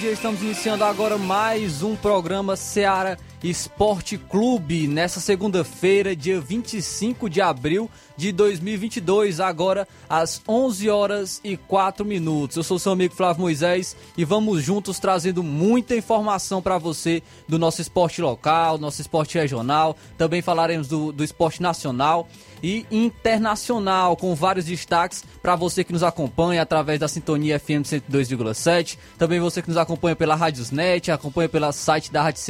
Dia. Estamos iniciando agora mais um programa Seara Esporte Clube nessa segunda-feira, dia 25 de abril de 2022, agora às 11 horas e 4 minutos. Eu sou seu amigo Flávio Moisés e vamos juntos trazendo muita informação para você do nosso esporte local, nosso esporte regional. Também falaremos do, do esporte nacional e internacional, com vários destaques para você que nos acompanha através da Sintonia FM 102,7. Também você que nos acompanha pela Rádiosnet, acompanha pelo site da Rádio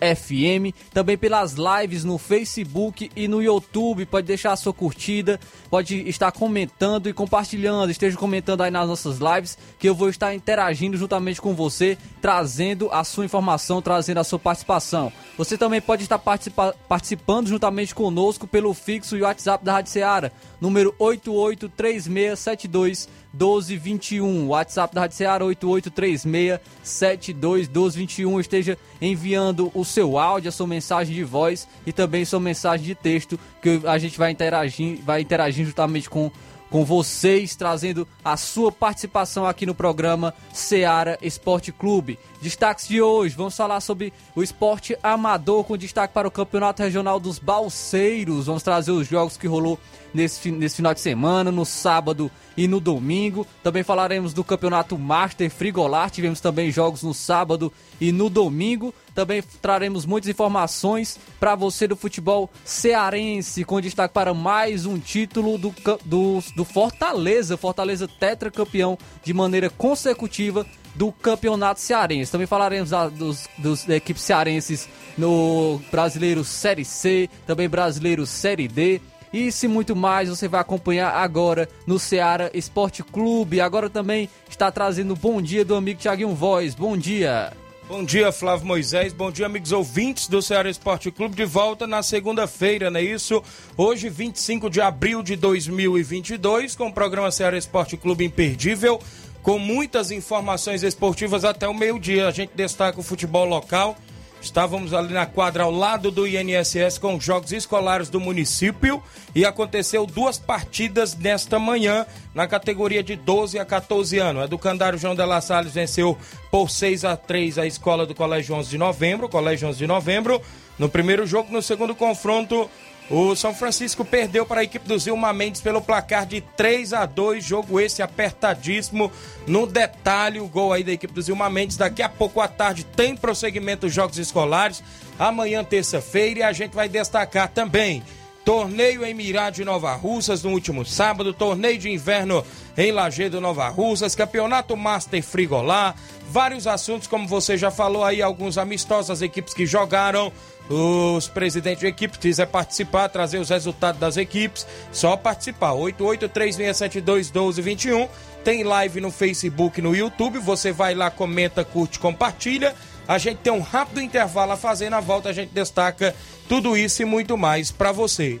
FM, também pelas lives no Facebook e no YouTube. Pode deixar a sua curtida, pode estar comentando e compartilhando. Esteja comentando aí nas nossas lives que eu vou estar interagindo juntamente com você, trazendo a sua informação, trazendo a sua participação. Você também pode estar participa participando juntamente conosco pelo fixo e WhatsApp da Rádio Seara, número 883672 1221. WhatsApp da Rádio Seara 883672 1221. Esteja enviando o seu áudio, a sua mensagem de voz e também sua mensagem de texto, que a gente vai interagir, vai interagir justamente com com vocês, trazendo a sua participação aqui no programa Seara Esporte Clube. Destaques de hoje, vamos falar sobre o esporte amador, com destaque para o Campeonato Regional dos Balseiros. Vamos trazer os jogos que rolou nesse, nesse final de semana, no sábado e no domingo. Também falaremos do Campeonato Master Frigolar, tivemos também jogos no sábado e no domingo. Também traremos muitas informações para você do futebol cearense, com destaque para mais um título do, do, do Fortaleza. Fortaleza tetracampeão de maneira consecutiva do Campeonato Cearense. Também falaremos da, dos, dos equipes cearenses no Brasileiro Série C, também Brasileiro Série D. Isso e muito mais você vai acompanhar agora no Ceará Esporte Clube. Agora também está trazendo o bom dia do amigo Thiaguinho Voz. Bom dia. Bom dia, Flávio Moisés. Bom dia, amigos ouvintes do Ceará Esporte Clube. De volta na segunda-feira, não é isso? Hoje, 25 de abril de 2022, com o programa Ceará Esporte Clube Imperdível, com muitas informações esportivas até o meio-dia. A gente destaca o futebol local. Estávamos ali na quadra ao lado do INSS com os jogos escolares do município e aconteceu duas partidas nesta manhã na categoria de 12 a 14 anos. A Educandário João de La Salles venceu por 6 a 3 a escola do Colégio 11 de Novembro, Colégio 11 de Novembro. No primeiro jogo, no segundo confronto, o São Francisco perdeu para a equipe do Zilma Mendes pelo placar de 3 a 2 jogo esse apertadíssimo. No detalhe, o gol aí da equipe do Zilma Mendes. Daqui a pouco à tarde tem prosseguimento dos jogos escolares. Amanhã, terça-feira, e a gente vai destacar também torneio em Mirá de Nova Russas no último sábado, torneio de inverno em Lagedo Nova Russas, campeonato Master Frigolá, vários assuntos, como você já falou aí, alguns amistosos, as equipes que jogaram, os presidentes de equipe quiser participar, trazer os resultados das equipes, só participar. 8836721221. Tem live no Facebook, no YouTube. Você vai lá, comenta, curte, compartilha. A gente tem um rápido intervalo a fazer. Na volta a gente destaca tudo isso e muito mais para você.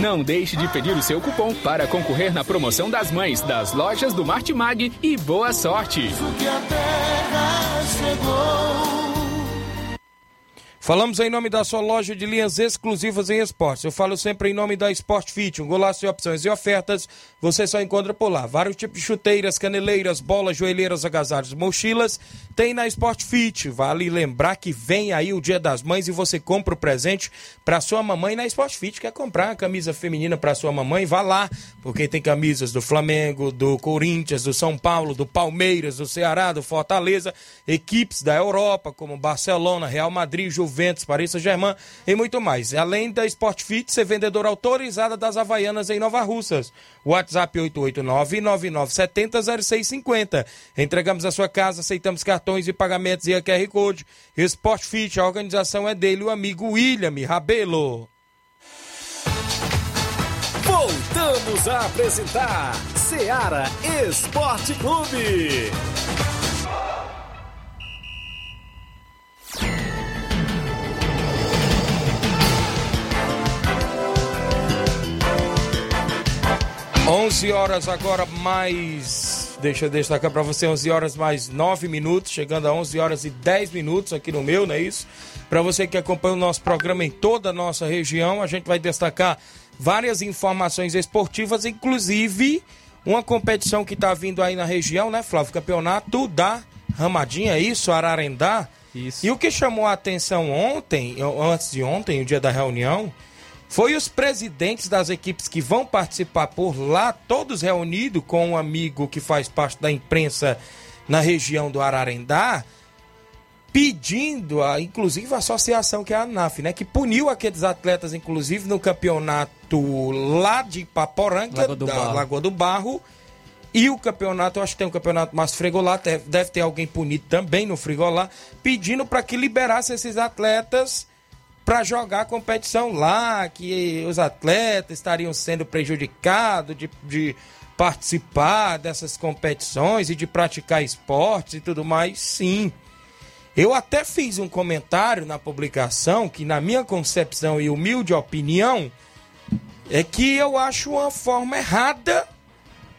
Não deixe de pedir o seu cupom para concorrer na promoção das mães das lojas do Martimag e boa sorte! Falamos em nome da sua loja de linhas exclusivas em esportes. Eu falo sempre em nome da Sport Fit, um golaço de opções e ofertas. Você só encontra por lá. Vários tipos de chuteiras, caneleiras, bolas, joelheiras, agasalhos, mochilas. Tem na Sport Fit. Vale lembrar que vem aí o Dia das Mães e você compra o presente para sua mamãe na Sport Fit. Quer comprar uma camisa feminina para sua mamãe? Vá lá, porque tem camisas do Flamengo, do Corinthians, do São Paulo, do Palmeiras, do Ceará, do Fortaleza, equipes da Europa como Barcelona, Real Madrid, Juventus Juventus, Paris Saint-Germain e muito mais. Além da Sport Fit, ser vendedora autorizada das Havaianas em Nova Russas. WhatsApp 889-9970-0650. Entregamos a sua casa, aceitamos cartões e pagamentos e a QR Code. Sport Fit, a organização é dele, o amigo William Rabelo. Voltamos a apresentar Seara Esporte Clube. 11 horas agora mais. Deixa eu destacar para você 11 horas mais 9 minutos, chegando a 11 horas e 10 minutos aqui no meu, não é isso? Para você que acompanha o nosso programa em toda a nossa região, a gente vai destacar várias informações esportivas, inclusive uma competição que está vindo aí na região, né, Flávio? Campeonato da Ramadinha, é isso? Ararendá. Isso. E o que chamou a atenção ontem, antes de ontem, o dia da reunião, foi os presidentes das equipes que vão participar por lá, todos reunidos com um amigo que faz parte da imprensa na região do Ararendá, pedindo, a, inclusive, a associação que é a ANAF, né? Que puniu aqueles atletas, inclusive, no campeonato lá de Paporanga, Lagoa do, da Barro. Lagoa do Barro. E o campeonato, eu acho que tem um campeonato mais frigolá, deve ter alguém punido também no frigolá, pedindo para que liberasse esses atletas para jogar a competição lá, que os atletas estariam sendo prejudicados de, de participar dessas competições e de praticar esportes e tudo mais, sim. Eu até fiz um comentário na publicação que, na minha concepção e humilde opinião, é que eu acho uma forma errada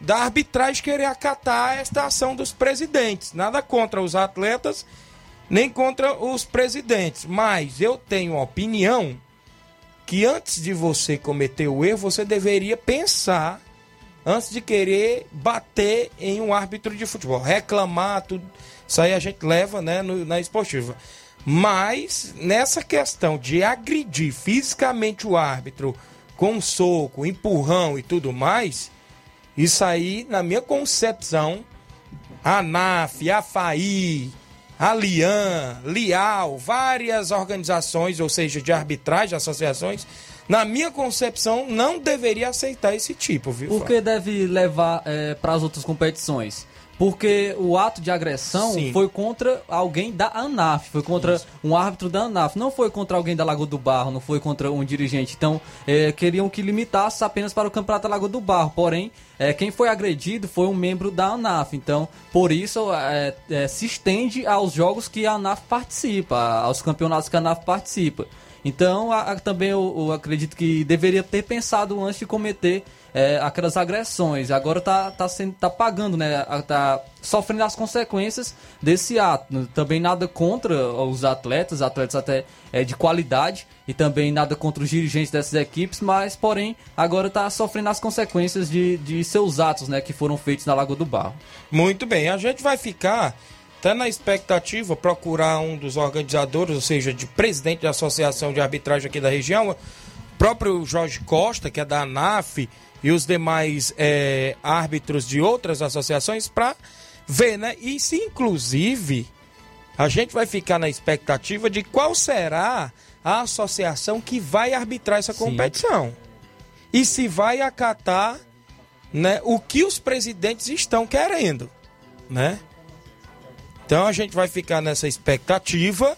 da arbitragem querer acatar esta ação dos presidentes. Nada contra os atletas nem contra os presidentes. Mas eu tenho a opinião que antes de você cometer o erro, você deveria pensar antes de querer bater em um árbitro de futebol, reclamar, tudo. Isso aí a gente leva né, no, na esportiva. Mas nessa questão de agredir fisicamente o árbitro com soco, empurrão e tudo mais, isso aí, na minha concepção, a ANAF, a FAI, Alian, Lial, várias organizações, ou seja, de arbitragem, associações, na minha concepção, não deveria aceitar esse tipo, viu? Por que deve levar é, para as outras competições? Porque o ato de agressão Sim. foi contra alguém da ANAF, foi contra Isso. um árbitro da ANAF, não foi contra alguém da Lagoa do Barro, não foi contra um dirigente. Então, é, queriam que limitasse apenas para o Campeonato da Lagoa do Barro. Porém, é, quem foi agredido foi um membro da ANAF. Então, por isso, é, é, se estende aos jogos que a ANAF participa, aos campeonatos que a ANAF participa. Então, a, a, também eu, eu acredito que deveria ter pensado antes de cometer é, aquelas agressões. Agora tá, tá, sendo, tá pagando, né? Tá sofrendo as consequências desse ato. Também nada contra os atletas, atletas até é, de qualidade, e também nada contra os dirigentes dessas equipes, mas porém agora está sofrendo as consequências de, de seus atos, né? Que foram feitos na Lagoa do Barro. Muito bem, a gente vai ficar até na expectativa procurar um dos organizadores, ou seja, de presidente da associação de arbitragem aqui da região, próprio Jorge Costa, que é da ANAF, e os demais é, árbitros de outras associações para ver, né? E se inclusive a gente vai ficar na expectativa de qual será a associação que vai arbitrar essa competição. Sim. E se vai acatar né, o que os presidentes estão querendo, né? Então a gente vai ficar nessa expectativa.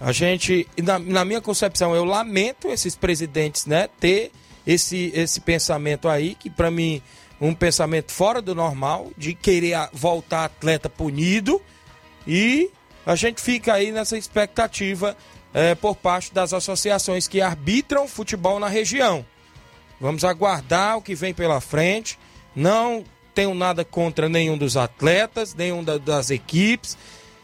A gente, na, na minha concepção, eu lamento esses presidentes, né, ter esse, esse pensamento aí, que para mim um pensamento fora do normal, de querer voltar atleta punido, e a gente fica aí nessa expectativa é, por parte das associações que arbitram futebol na região. Vamos aguardar o que vem pela frente. Não tenho nada contra nenhum dos atletas, nenhum da, das equipes.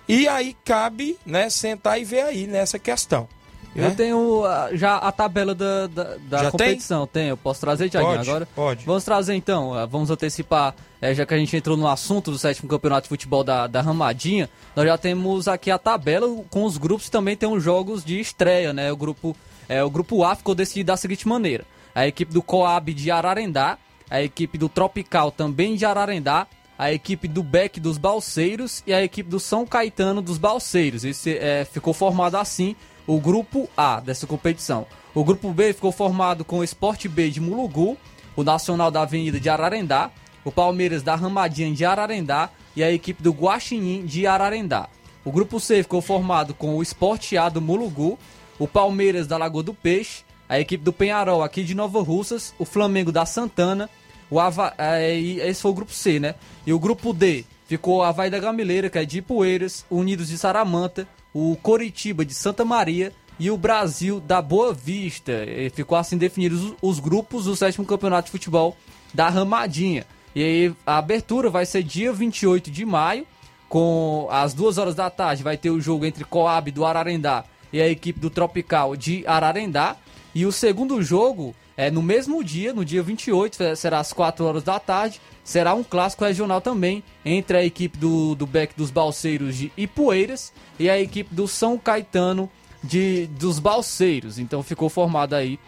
E aí cabe, né, sentar e ver aí nessa questão. Eu né? tenho uh, já a tabela da, da, da competição. Tem? Eu posso trazer, Tiaguinho, agora? Pode. Vamos trazer então, uh, vamos antecipar, é, já que a gente entrou no assunto do sétimo campeonato de futebol da, da Ramadinha, nós já temos aqui a tabela com os grupos também tem os jogos de estreia, né? O grupo, é, o grupo A ficou decidido da seguinte maneira. A equipe do Coab de Ararendá, a equipe do Tropical também de Ararendá, a equipe do Beck dos Balseiros e a equipe do São Caetano dos Balseiros. Esse é, ficou formado assim o grupo A dessa competição. O grupo B ficou formado com o Sport B de Mulugu, o Nacional da Avenida de Ararendá, o Palmeiras da Ramadinha de Ararendá e a equipe do Guaxinim de Ararendá. O grupo C ficou formado com o Sport A do Mulugu, o Palmeiras da Lagoa do Peixe, a equipe do Penharol aqui de Nova Russas, o Flamengo da Santana, o Ava... É, esse foi o grupo C, né? E o grupo D ficou a da Gamileira, que é de Ipueiras, Unidos de Saramanta, o Coritiba de Santa Maria e o Brasil da Boa Vista. E ficou assim definidos os grupos do sétimo campeonato de futebol da Ramadinha. E aí a abertura vai ser dia 28 de maio, com as duas horas da tarde vai ter o jogo entre Coab do Ararendá e a equipe do Tropical de Ararendá. E o segundo jogo é no mesmo dia, no dia 28, será às 4 horas da tarde, será um clássico regional também entre a equipe do, do Beck dos Balseiros de Ipueiras e a equipe do São Caetano de, dos Balseiros. Então ficou formado aí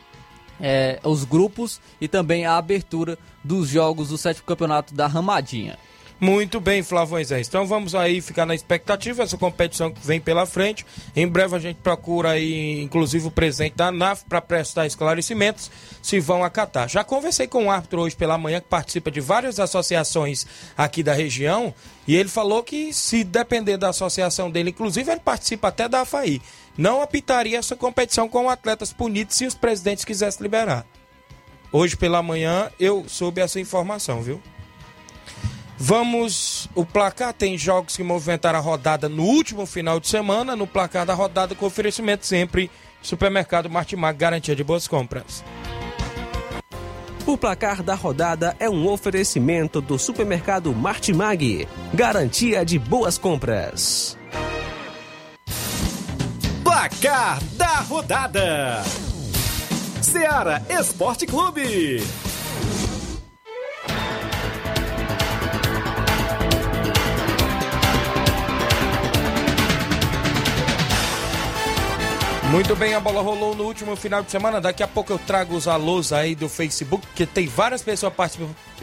é, os grupos e também a abertura dos jogos do sétimo campeonato da Ramadinha. Muito bem, Flávio Moisés. Então vamos aí ficar na expectativa, essa competição que vem pela frente. Em breve a gente procura aí, inclusive, o presidente da NAF para prestar esclarecimentos se vão acatar. Já conversei com um árbitro hoje pela manhã que participa de várias associações aqui da região e ele falou que se depender da associação dele, inclusive ele participa até da AFAI, não apitaria essa competição com atletas punidos se os presidentes quisessem liberar. Hoje pela manhã eu soube essa informação, viu? Vamos. O placar tem jogos que movimentaram a rodada no último final de semana. No placar da rodada, com oferecimento sempre. Supermercado Martimag, garantia de boas compras. O placar da rodada é um oferecimento do supermercado Martimag, garantia de boas compras. Placar da rodada: Seara Esporte Clube. Muito bem, a bola rolou no último final de semana. Daqui a pouco eu trago os alôs aí do Facebook, que tem várias pessoas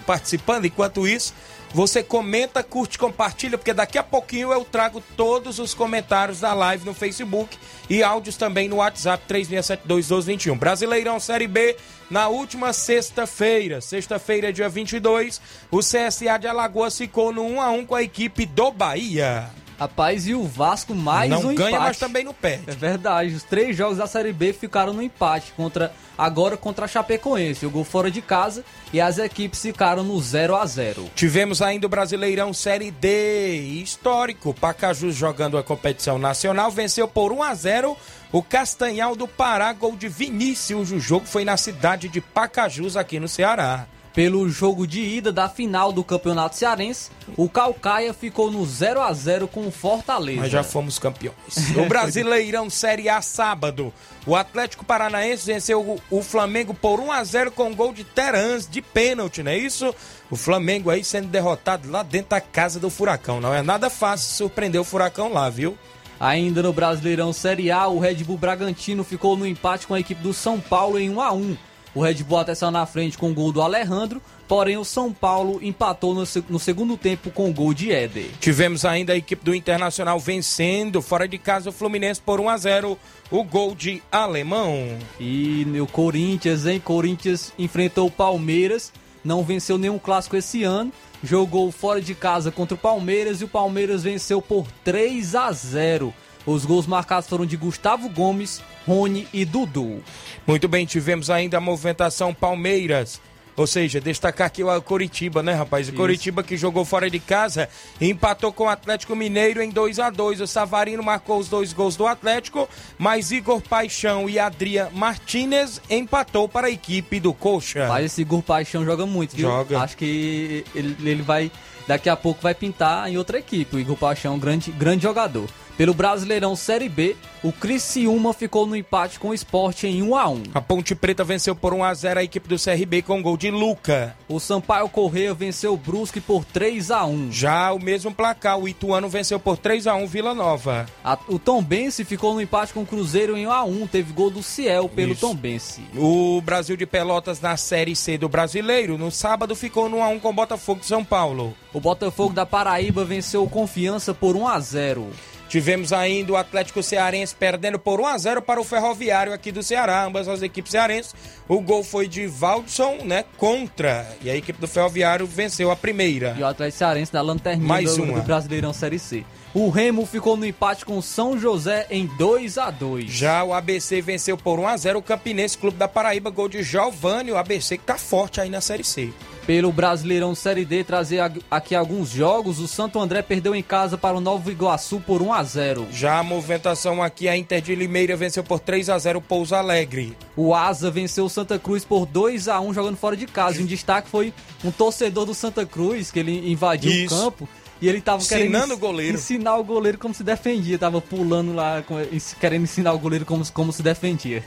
participando. Enquanto isso, você comenta, curte, compartilha, porque daqui a pouquinho eu trago todos os comentários da live no Facebook e áudios também no WhatsApp 36721221. Brasileirão Série B na última sexta-feira, sexta-feira, dia 22, o CSA de Alagoas ficou no 1 a 1 com a equipe do Bahia. Rapaz, e o Vasco mais não um ganha, empate. mas também não perde. É verdade. Os três jogos da Série B ficaram no empate contra agora contra a Chapecoense. O gol fora de casa e as equipes ficaram no 0 a 0. Tivemos ainda o Brasileirão Série D, histórico. Pacajus jogando a competição nacional venceu por 1 a 0 o Castanhal do Pará, gol de Vinícius. O jogo foi na cidade de Pacajus, aqui no Ceará. Pelo jogo de ida da final do Campeonato Cearense, o Calcaia ficou no 0 a 0 com o Fortaleza. Nós já fomos campeões. O Brasileirão Série A sábado, o Atlético Paranaense venceu o Flamengo por 1 a 0 com gol de Terans de pênalti, não é isso? O Flamengo aí sendo derrotado lá dentro da casa do Furacão. Não é nada fácil surpreender o Furacão lá, viu? Ainda no Brasileirão Série A, o Red Bull Bragantino ficou no empate com a equipe do São Paulo em 1 a 1. O Red Bull até saiu na frente com o gol do Alejandro, porém o São Paulo empatou no, no, segundo tempo com o gol de Éder. Tivemos ainda a equipe do Internacional vencendo fora de casa o Fluminense por 1 a 0 o gol de Alemão. E o Corinthians, hein? Corinthians enfrentou o Palmeiras, não venceu nenhum clássico esse ano, jogou fora de casa contra o Palmeiras e o Palmeiras venceu por 3 a 0. Os gols marcados foram de Gustavo Gomes, Rony e Dudu. Muito bem, tivemos ainda a movimentação Palmeiras. Ou seja, destacar aqui o Coritiba, né, rapaz? O Coritiba que jogou fora de casa empatou com o Atlético Mineiro em 2 a 2 O Savarino marcou os dois gols do Atlético, mas Igor Paixão e Adria Martinez empatou para a equipe do Coxa. Mas esse Igor Paixão joga muito, viu? Joga. Acho que ele, ele vai, daqui a pouco vai pintar em outra equipe. O Igor Paixão, grande, grande jogador. Pelo Brasileirão Série B, o Criciúma ficou no empate com o Sport em 1 a 1. A Ponte Preta venceu por 1 a 0 a equipe do CRB com gol de Luca. O Sampaio Correia venceu o Brusque por 3 a 1. Já o mesmo placar, o Ituano venceu por 3 a 1 Vila Nova. A- o Tombense ficou no empate com o Cruzeiro em 1 a 1. Teve gol do Ciel pelo Isso. Tombense. O Brasil de Pelotas na Série C do Brasileiro, no sábado ficou no 1 a 1 com o Botafogo de São Paulo. O Botafogo da Paraíba venceu o Confiança por 1 a 0. Tivemos ainda o Atlético Cearense perdendo por 1 a 0 para o Ferroviário aqui do Ceará, ambas as equipes cearenses. O gol foi de Valdson, né, contra, e a equipe do Ferroviário venceu a primeira. E o Atlético Cearense da lanterninha Mais do, uma. do Brasileirão Série C. O Remo ficou no empate com o São José em 2 a 2. Já o ABC venceu por 1 a 0 o Campinense Clube da Paraíba, gol de Giovanni, o ABC que tá forte aí na Série C. Pelo Brasileirão Série D, trazer aqui alguns jogos. O Santo André perdeu em casa para o Novo Iguaçu por 1 a 0. Já a movimentação aqui, a Inter de Limeira venceu por 3 a 0 o Pouso Alegre. O Asa venceu o Santa Cruz por 2 a 1 jogando fora de casa. E um destaque foi um torcedor do Santa Cruz, que ele invadiu Isso. o campo. E ele tava querendo Ensinando ens- o goleiro. ensinar o goleiro como se defendia. Tava pulando lá, querendo ensinar o goleiro como, como se defendia.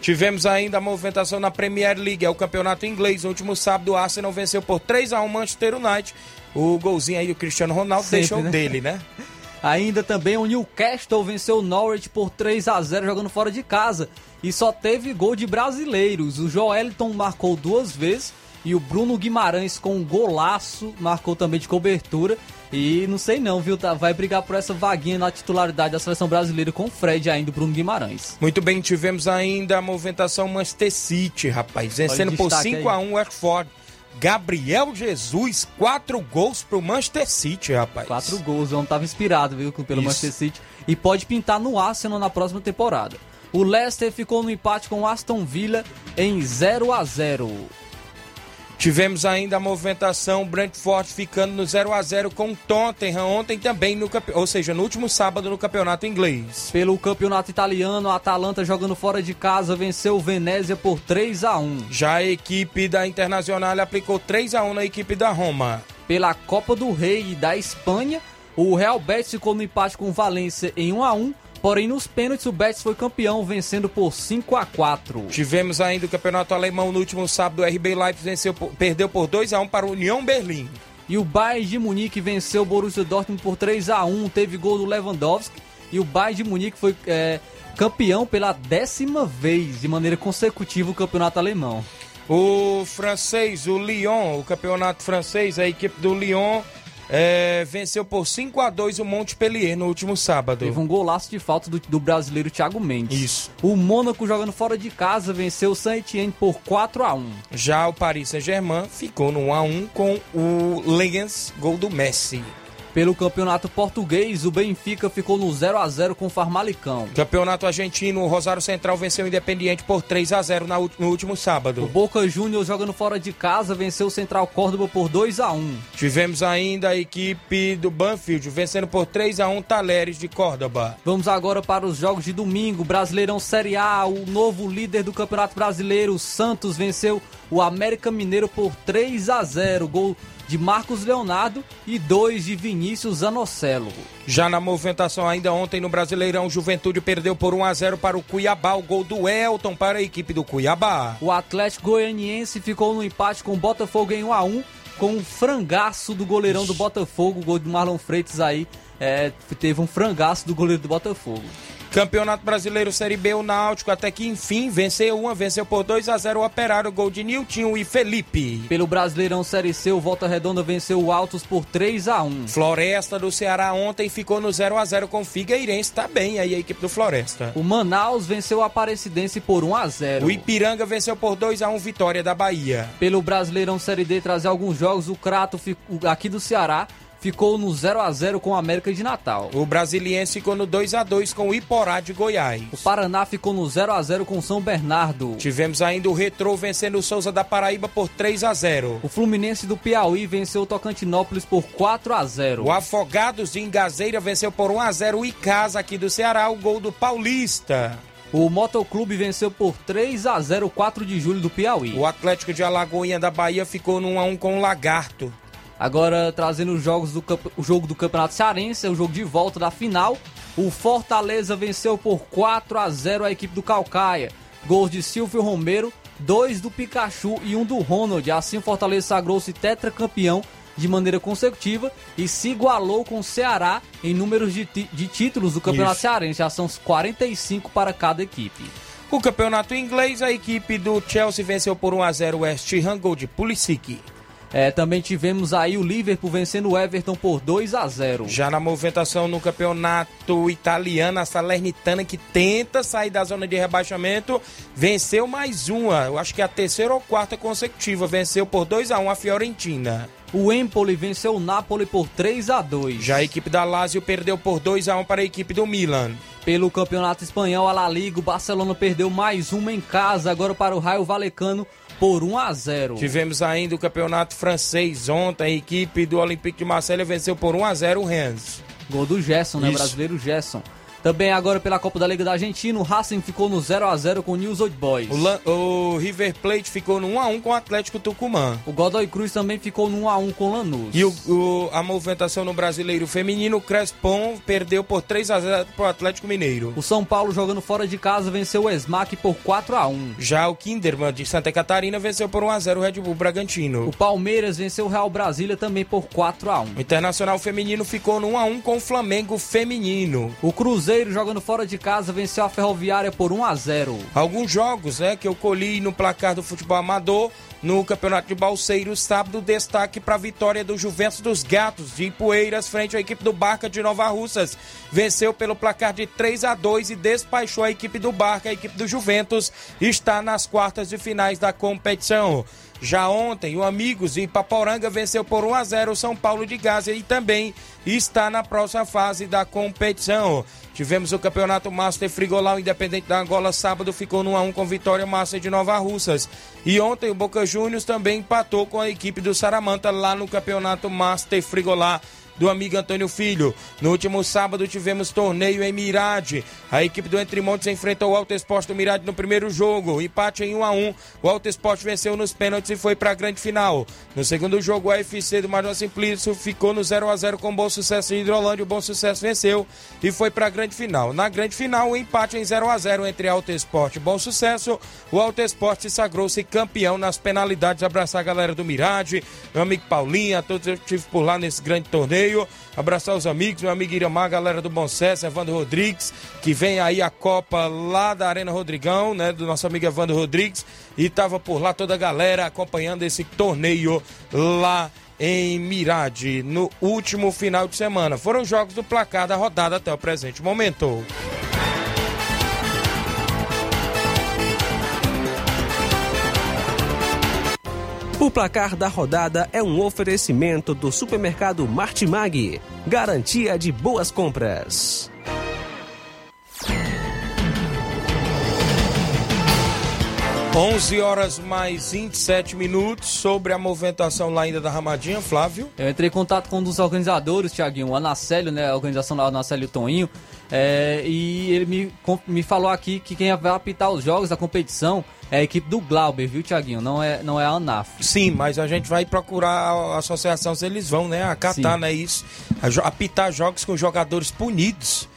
Tivemos ainda a movimentação na Premier League, é o campeonato inglês. Último sábado, o Arsenal venceu por 3 a 1 o Manchester United. O golzinho aí do Cristiano Ronaldo Sempre, deixou né? dele, né? Ainda também o Newcastle venceu o Norwich por 3 a 0 jogando fora de casa. E só teve gol de brasileiros. O Joeliton marcou duas vezes e o Bruno Guimarães com um golaço marcou também de cobertura. E não sei não, viu? Tá, vai brigar por essa vaguinha na titularidade da seleção brasileira com o Fred ainda, o Bruno Guimarães. Muito bem, tivemos ainda a movimentação Manchester City, rapaz. Vencendo por destaque 5 aí. a 1 o Watford. Gabriel Jesus, quatro gols pro Manchester City, rapaz. Quatro gols, o homem tava inspirado, viu, pelo Isso. Manchester City. E pode pintar no Arsenal na próxima temporada. O Leicester ficou no empate com o Aston Villa em 0 a 0 Tivemos ainda a movimentação Brentford ficando no 0 a 0 com o Tottenham ontem também no ou seja, no último sábado no campeonato inglês. Pelo campeonato italiano, a Atalanta jogando fora de casa venceu o Venezia por 3 a 1. Já a equipe da Internacional aplicou 3 a 1 na equipe da Roma. Pela Copa do Rei da Espanha, o Real Betis ficou no empate com o Valência em 1 a 1. Porém, nos pênaltis, o Betis foi campeão, vencendo por 5 a 4. Tivemos ainda o campeonato alemão no último sábado, o RB Leipzig venceu perdeu por 2 a 1 para o União Berlim. E o Bayern de Munique venceu o Borussia Dortmund por 3 a 1 Teve gol do Lewandowski. E o Bayern de Munique foi é, campeão pela décima vez, de maneira consecutiva, o campeonato alemão. O francês, o Lyon, o campeonato francês, a equipe do Lyon é, venceu por 5 a 2 o Montpellier no último sábado. Teve um golaço de falta do, do brasileiro Thiago Mendes. Isso. O Mônaco jogando fora de casa venceu o Saint-Étienne por 4 a 1. Já o Paris Saint-Germain ficou no 1 a 1 com o Lens, gol do Messi. Pelo campeonato português, o Benfica ficou no 0 a 0 com o Farmalicão. Campeonato argentino, o Rosário Central venceu o Independiente por 3 a 0 na ú- no último O sábado. Boca Juniors jogando fora de casa venceu o Central Córdoba por 2 a 1. Tivemos ainda a equipe do Banfield vencendo por 3 a 1 Talheres de Córdoba. Vamos agora para os jogos de domingo. Brasileirão Série A, o novo líder do Campeonato Brasileiro, o Santos, venceu o América Mineiro por 3 a 0. Gol de Marcos Leonardo e dois de Vinícius Zanocelo. Já na movimentação ainda ontem no Brasileirão, Juventude perdeu por 1 a 0 para o Cuiabá, o gol do Elton para a equipe do Cuiabá. O Atlético Goianiense ficou no empate com o Botafogo em 1 a 1 com um frangaço do goleirão do Botafogo, o gol do Marlon Freitas aí. é, teve um frangaço do goleiro do Botafogo. Campeonato Brasileiro Série B, o Náutico até que enfim venceu uma, venceu por 2 a 0 o Operário, gol de Nilton e Felipe. Pelo Brasileirão Série C, o Volta Redonda venceu o Altos por 3 a 1 Floresta do Ceará ontem ficou no 0 a 0 com o Figueirense, tá bem aí a equipe do Floresta. O Manaus venceu o Aparecidense por 1 a 0 O Ipiranga venceu por 2 a 1 vitória da Bahia. Pelo Brasileirão Série D, trazer alguns jogos, o Crato aqui do Ceará ficou no 0 a 0 com o América de Natal. O Brasiliense ficou no 2 a 2 com o Iporá de Goiás. O Paraná ficou no 0 a 0 com o São Bernardo. Tivemos ainda o Retrô vencendo o Souza da Paraíba por 3 a 0. O Fluminense do Piauí venceu o Tocantinópolis por 4 a 0. O Afogados de Ingazeira venceu por 1 a 0 o Icasa aqui do Ceará, o gol do Paulista. O Motoclube venceu por 3 a 0 4 de julho do Piauí. O Atlético de Alagoinha da Bahia ficou no 1 a 1 com o Lagarto. Agora trazendo os jogos do o jogo do Campeonato Cearense, é o jogo de volta da final. O Fortaleza venceu por 4 a 0 a equipe do Calcaia. Gols de Silvio Romero, dois do Pikachu e um do Ronald. Assim o Fortaleza sagrou-se tetracampeão de maneira consecutiva e se igualou com o Ceará em números de, de títulos do Campeonato Isso. Cearense. Já são 45 para cada equipe. O campeonato inglês, a equipe do Chelsea venceu por 1 a 0 o West Ham, gol de Pulisic. É, também tivemos aí o Liverpool vencendo o Everton por 2 a 0. Já na movimentação no campeonato italiano, a Salernitana que tenta sair da zona de rebaixamento, venceu mais uma, eu acho que é a terceira ou quarta consecutiva, venceu por 2 a 1 a Fiorentina. O Empoli venceu o Napoli por 3 a 2. Já a equipe da Lazio perdeu por 2 a 1 para a equipe do Milan. Pelo Campeonato Espanhol, a La Liga, o Barcelona perdeu mais uma em casa agora para o Raio Valecano por 1 a 0. Tivemos ainda o campeonato francês ontem, a equipe do Olympique de Marseille venceu por 1 a 0 o Rennes. Gol do Gerson, né? Isso. Brasileiro Gerson. Também agora pela Copa da Liga da Argentina, o Racing ficou no 0 a 0 com o News Old Boys. O, o, River Plate ficou no 1 a 1 com o Atlético Tucumã. O Godoy Cruz também ficou no 1 a 1 com o Lanús. E o, o, a movimentação no Brasileiro Feminino, o Crespon perdeu por 3 a 0 para o Atlético Mineiro. O São Paulo jogando fora de casa venceu o Esmac por 4 a 1. Já o Kinderman de Santa Catarina venceu por 1 a 0 o Red Bull Bragantino. O Palmeiras venceu o Real Brasília também por 4 a 1. O Internacional Feminino ficou no 1 a 1 com o Flamengo Feminino. O Cruzeiro jogando fora de casa venceu a Ferroviária por 1 a 0. Alguns jogos, né, que eu colhi no placar do futebol amador no Campeonato de Balseiros, sábado, destaque para a vitória do Juventus dos Gatos de Ipueiras frente à equipe do Barca de Nova Russas. Venceu pelo placar de 3 a 2 e despachou a equipe do Barca, a equipe do Juventus está nas quartas de finais da competição. Já ontem, o Amigos de Paporanga venceu por 1 a 0 o São Paulo de Gaza e também está na próxima fase da competição. Tivemos o Campeonato Master Frigolau Independente da Angola sábado, ficou no 1x1 com Vitória Master de Nova Russas. E ontem o Boca Juniors também empatou com a equipe do Saramanta lá no Campeonato Master Frigolar do amigo Antônio Filho. No último sábado tivemos torneio em Mirade. A equipe do Entre Montes enfrentou o Alto Esporte do Mirade no primeiro jogo. Empate em 1 a 1 O Alto Esporte venceu nos pênaltis e foi para a grande final. No segundo jogo, o AFC do Major Simplício ficou no 0 a 0 com Bom Sucesso em Hidrolândia. O Bom Sucesso venceu e foi para a grande final. Na grande final, o empate em 0 a 0 entre Alto Esporte e Bom Sucesso. O Alto Esporte sagrou-se campeão nas penalidades. Abraçar a galera do Mirade, meu amigo Paulinho, a todos que eu tive por lá nesse grande torneio Abraçar os amigos, meu amigo Iramar, galera do Bom Sucesso, Evandro Rodrigues, que vem aí a Copa lá da Arena Rodrigão, né? Do nosso amigo Evandro Rodrigues. E tava por lá toda a galera acompanhando esse torneio lá em Mirade no último final de semana. Foram jogos do placar da rodada até o presente momento. O placar da rodada é um oferecimento do supermercado Martimag. Garantia de boas compras. Onze horas mais 27 minutos sobre a movimentação lá ainda da Ramadinha, Flávio. Eu entrei em contato com um dos organizadores, Tiaguinho, o Anacélio, né? A organização o Anacélio Toninho. É, e ele me, me falou aqui que quem vai apitar os jogos da competição é a equipe do Glauber, viu, Tiaguinho? Não é, não é a ANAF. Sim, mas a gente vai procurar a associação se eles vão, né? Acatar, Sim. né? Isso. Apitar jogos com jogadores punidos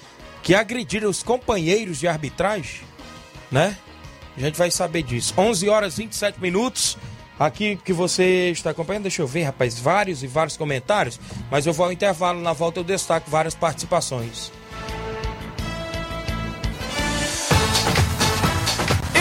que agrediram os companheiros de arbitragem, né? A gente vai saber disso. 11 horas e 27 minutos. Aqui que você está acompanhando, deixa eu ver, rapaz, vários e vários comentários, mas eu vou ao intervalo, na volta eu destaco várias participações.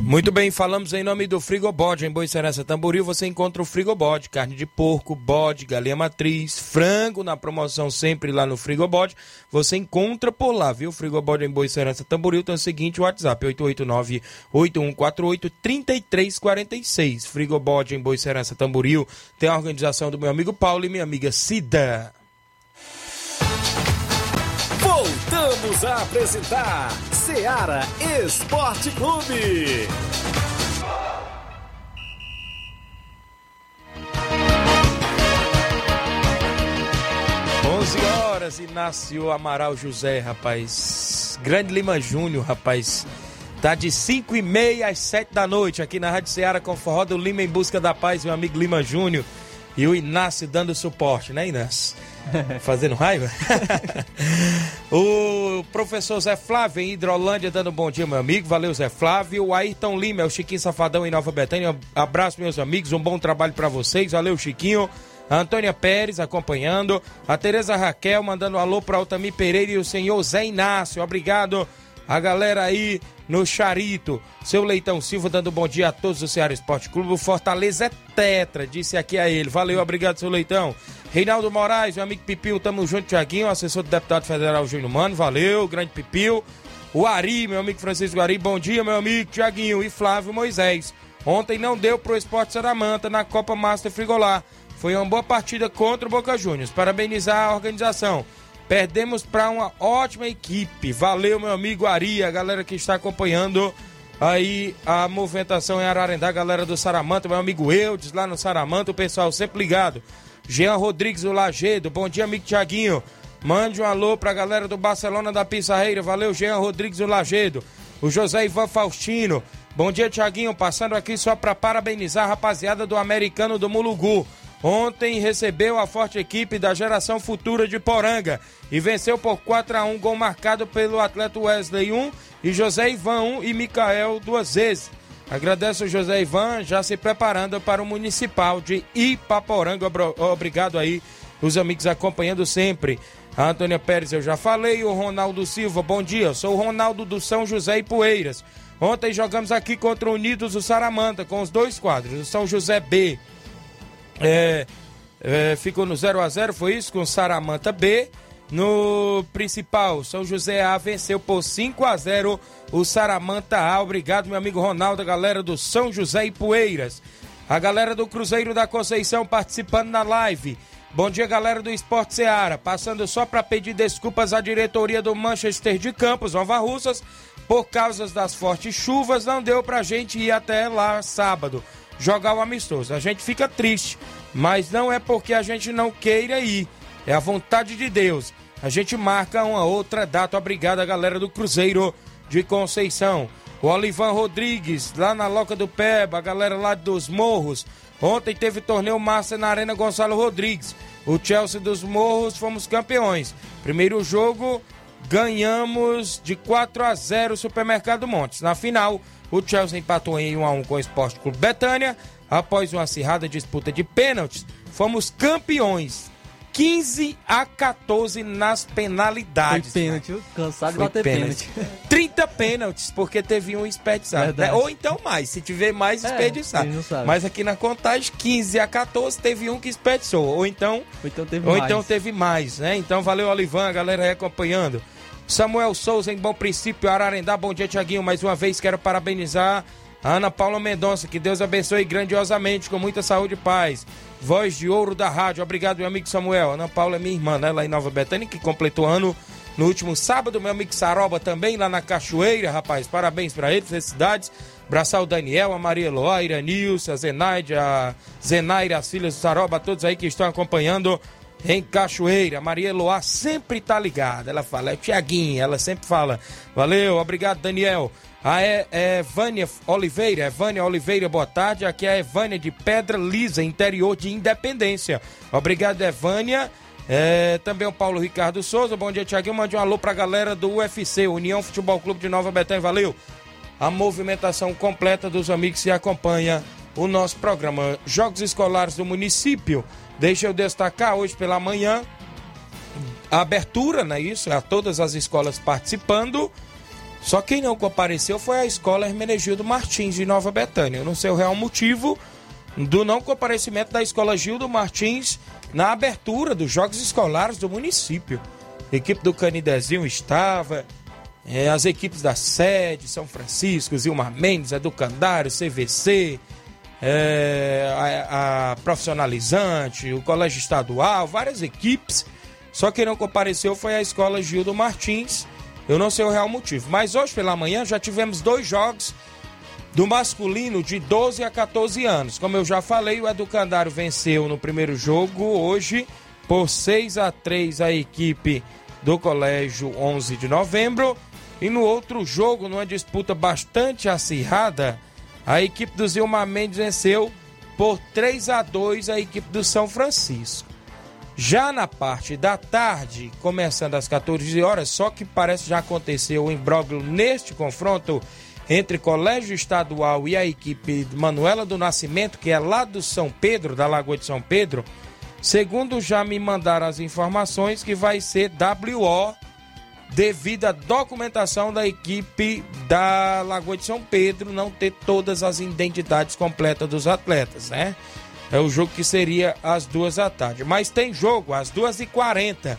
Muito bem, falamos em nome do Frigobode. Em Boicerança Tamboril você encontra o Frigobode, carne de porco, bode, galinha matriz, frango na promoção sempre lá no Frigobode. Você encontra por lá, viu? Frigobode em Boicerança Tamboril tem o seguinte WhatsApp, 889-8148-3346. Frigobode em Boicerança Tamboril tem a organização do meu amigo Paulo e minha amiga Cida. Voltamos a apresentar Seara Esporte Clube. 11 horas, Inácio Amaral José, rapaz. Grande Lima Júnior, rapaz. Tá de 5 e meia às 7 da noite aqui na Rádio Ceará com Forró do Lima em Busca da Paz, meu amigo Lima Júnior. E o Inácio dando suporte, né, Inácio? Fazendo raiva? o professor Zé Flávio em Hidrolândia dando bom dia, meu amigo. Valeu, Zé Flávio. O Ayrton Lima, é o Chiquinho Safadão em Nova Betânia. Abraço, meus amigos. Um bom trabalho para vocês. Valeu, Chiquinho. A Antônia Pérez acompanhando. A Tereza Raquel mandando um alô para Altamir Pereira e o senhor Zé Inácio. Obrigado. A galera aí no Charito. Seu Leitão Silva dando bom dia a todos do Ceará Esporte Clube. O Fortaleza é tetra, disse aqui a ele. Valeu, obrigado, seu Leitão. Reinaldo Moraes, meu amigo Pipil, tamo junto, Tiaguinho, assessor do deputado federal Júnior Mano, valeu, grande Pipil. O Ari, meu amigo Francisco Ari, bom dia, meu amigo Tiaguinho e Flávio Moisés. Ontem não deu pro Esporte Saramanta na Copa Master Frigolar. Foi uma boa partida contra o Boca Juniors. Parabenizar a organização. Perdemos para uma ótima equipe. Valeu, meu amigo Ari, a galera que está acompanhando aí a movimentação em Ararendá, a galera do Saramanta, meu amigo Eudes lá no Saramanta, o pessoal sempre ligado. Jean Rodrigues do Lagedo. Bom dia, amigo Tiaguinho. Mande um alô pra galera do Barcelona da Pissarreira. Valeu, Jean Rodrigues do Lagedo. O José Ivan Faustino. Bom dia, Tiaguinho. Passando aqui só pra parabenizar a rapaziada do Americano do Mulugu. Ontem recebeu a forte equipe da geração futura de Poranga e venceu por 4 a 1 gol marcado pelo atleta Wesley 1 e José Ivan 1 e Micael duas vezes. Agradeço o José Ivan, já se preparando para o Municipal de Ipaporanga. Obrigado aí, os amigos acompanhando sempre. A Antônia Pérez, eu já falei. O Ronaldo Silva, bom dia. Eu sou o Ronaldo do São José e Poeiras. Ontem jogamos aqui contra o Unidos do Saramanta, com os dois quadros. O São José B é, é, ficou no 0 a 0 foi isso? Com Saramanta B. No principal, São José A venceu por 5 a 0 o Saramanta A. Obrigado, meu amigo Ronaldo, galera do São José e Poeiras. A galera do Cruzeiro da Conceição participando na live. Bom dia, galera do Esporte Seara. Passando só para pedir desculpas à diretoria do Manchester de Campos, Nova Russas, por causa das fortes chuvas, não deu pra gente ir até lá sábado jogar o amistoso. A gente fica triste, mas não é porque a gente não queira ir, é a vontade de Deus. A gente marca uma outra data. Obrigado galera do Cruzeiro de Conceição. O Olivan Rodrigues, lá na Loca do Peba, a galera lá dos Morros. Ontem teve torneio massa na Arena Gonçalo Rodrigues. O Chelsea dos Morros fomos campeões. Primeiro jogo, ganhamos de 4 a 0 o Supermercado Montes. Na final, o Chelsea empatou em 1 a 1 com o Esporte Clube Betânia. Após uma acirrada disputa de pênaltis, fomos campeões. 15 a 14 nas penalidades. Foi pênalti, cansado de bater pênalti. pênalti. 30 pênaltis, porque teve um desperdiçado. Né? Ou então mais, se tiver mais. É, Mas aqui na contagem, 15 a 14, teve um que desperdiçou. Ou então, ou então teve ou mais. Então teve mais, né? Então valeu, Olivan, a galera aí acompanhando. Samuel Souza, em Bom Princípio, Ararendá. Bom dia, Tiaguinho. Mais uma vez quero parabenizar Ana Paula Mendonça. Que Deus abençoe grandiosamente, com muita saúde e paz. Voz de ouro da rádio. Obrigado, meu amigo Samuel. Ana Paula é minha irmã, né? Lá em Nova Betânia, que completou ano no último sábado. Meu amigo Saroba também, lá na Cachoeira, rapaz. Parabéns para ele, felicidades. Braçal Daniel, a Maria Eloá, a Iranilson, a Zenaide, a Zenaire, as filhas do Saroba, todos aí que estão acompanhando em Cachoeira. Maria Eloá sempre tá ligada. Ela fala, é Tiaguinha, ela sempre fala. Valeu, obrigado, Daniel. A é, é Evânia Oliveira, Evânia Oliveira, boa tarde. Aqui é a Evânia de Pedra Lisa, interior de Independência. Obrigado, Evânia. É, também o Paulo Ricardo Souza, bom dia, Tiaguinho. Mande um alô pra galera do UFC, União Futebol Clube de Nova Betânia, valeu. A movimentação completa dos amigos que acompanha o nosso programa Jogos Escolares do Município. Deixa eu destacar hoje pela manhã a abertura, não é isso? A todas as escolas participando só quem não compareceu foi a escola Hermenegildo Martins de Nova Betânia. Eu não sei o real motivo do não comparecimento da escola Gildo Martins na abertura dos Jogos Escolares do município. A equipe do Canidezinho estava, é, as equipes da sede, São Francisco, Zilmar Mendes, Educandário, CVC, é, a, a Profissionalizante, o Colégio Estadual, várias equipes. Só quem não compareceu foi a escola Gildo Martins eu não sei o real motivo. Mas hoje pela manhã já tivemos dois jogos do masculino de 12 a 14 anos. Como eu já falei, o Educandário venceu no primeiro jogo hoje por 6 a 3 a equipe do Colégio 11 de Novembro. E no outro jogo, numa disputa bastante acirrada, a equipe do Zilmar Mendes venceu por 3 a 2 a equipe do São Francisco. Já na parte da tarde, começando às 14 horas, só que parece já aconteceu o imbróglio neste confronto entre Colégio Estadual e a equipe Manuela do Nascimento, que é lá do São Pedro, da Lagoa de São Pedro. Segundo já me mandaram as informações que vai ser WO devido à documentação da equipe da Lagoa de São Pedro não ter todas as identidades completas dos atletas, né? É o jogo que seria às duas da tarde. Mas tem jogo às duas e quarenta.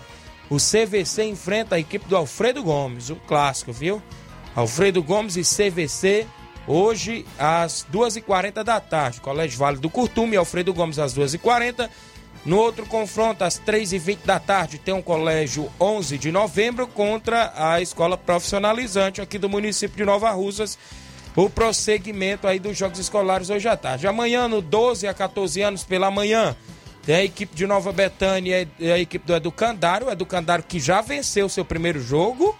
O CVC enfrenta a equipe do Alfredo Gomes, o clássico, viu? Alfredo Gomes e CVC hoje às duas e quarenta da tarde. Colégio Vale do Curtume, Alfredo Gomes às duas e quarenta. No outro confronto, às três e vinte da tarde, tem um colégio 11 de novembro contra a escola profissionalizante aqui do município de Nova Russas o prosseguimento aí dos Jogos Escolares hoje à tarde. Amanhã, no 12 a 14 anos pela manhã, tem a equipe de Nova Betânia e a equipe do Educandário. O Educandário que já venceu seu primeiro jogo.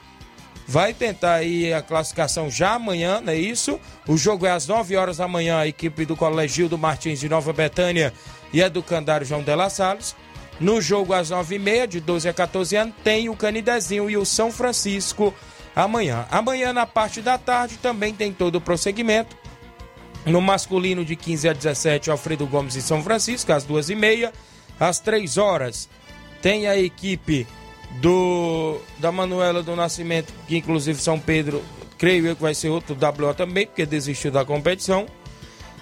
Vai tentar aí a classificação já amanhã, não é isso? O jogo é às 9 horas da manhã, a equipe do Colégio do Martins de Nova Betânia e a do Candário João La Salles. No jogo às 9h30, de 12 a 14 anos, tem o Canidezinho e o São Francisco amanhã. Amanhã, na parte da tarde, também tem todo o prosseguimento. No masculino, de 15 a 17, Alfredo Gomes e São Francisco, às duas e meia. Às três horas, tem a equipe do da Manuela do Nascimento, que inclusive São Pedro, creio eu que vai ser outro WO também, porque desistiu da competição.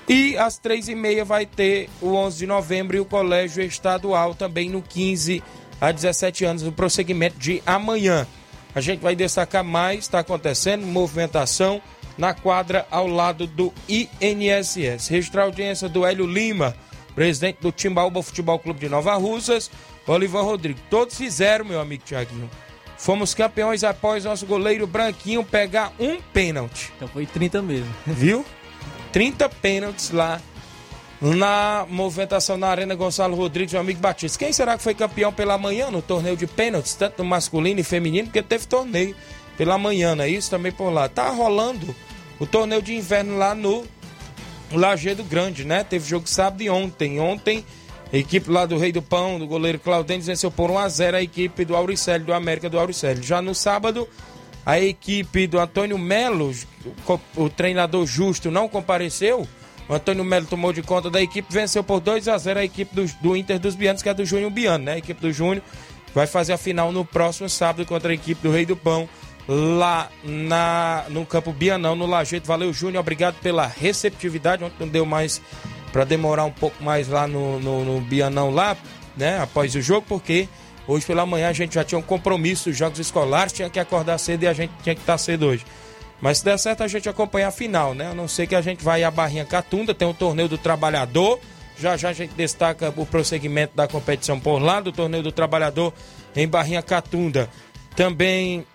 E às três e meia vai ter o 11 de novembro e o Colégio Estadual também no 15 a 17 anos, no prosseguimento de amanhã. A gente vai destacar mais, está acontecendo movimentação na quadra ao lado do INSS. Registrar a audiência do Hélio Lima, presidente do Timbaúba Futebol Clube de Nova Russas, Olivan Rodrigo. Todos fizeram, meu amigo Tiaguinho. Fomos campeões após nosso goleiro Branquinho pegar um pênalti. Então foi 30 mesmo. Viu? 30 pênaltis lá na movimentação na Arena Gonçalo Rodrigues, meu amigo Batista. Quem será que foi campeão pela manhã no torneio de pênaltis, tanto no masculino e feminino, porque teve torneio pela manhã, não é isso? Também por lá. Tá rolando o torneio de inverno lá no Lajeado Grande, né? Teve jogo sábado e ontem. Ontem, a equipe lá do Rei do Pão, do goleiro Claudêncio, venceu por 1x0 a equipe do Auricélio, do América do Auricélio. Já no sábado, a equipe do Antônio Melo, o treinador justo, não compareceu o Antônio Melo tomou de conta da equipe, venceu por 2 a 0 a equipe do, do Inter dos Bianos, que é do Júnior Biano, né? A equipe do Júnior vai fazer a final no próximo sábado contra a equipe do Rei do Pão, lá na, no campo Bianão, no Lajeito. Valeu, Júnior, obrigado pela receptividade. Ontem não deu mais para demorar um pouco mais lá no, no, no Bianão, lá, né? Após o jogo, porque hoje pela manhã a gente já tinha um compromisso, os jogos escolares, tinha que acordar cedo e a gente tinha que estar cedo hoje. Mas se der certo, a gente acompanha a final, né? A não ser que a gente vai à Barrinha Catunda, tem o torneio do Trabalhador. Já já a gente destaca o prosseguimento da competição por lá, do torneio do Trabalhador em Barrinha Catunda. Também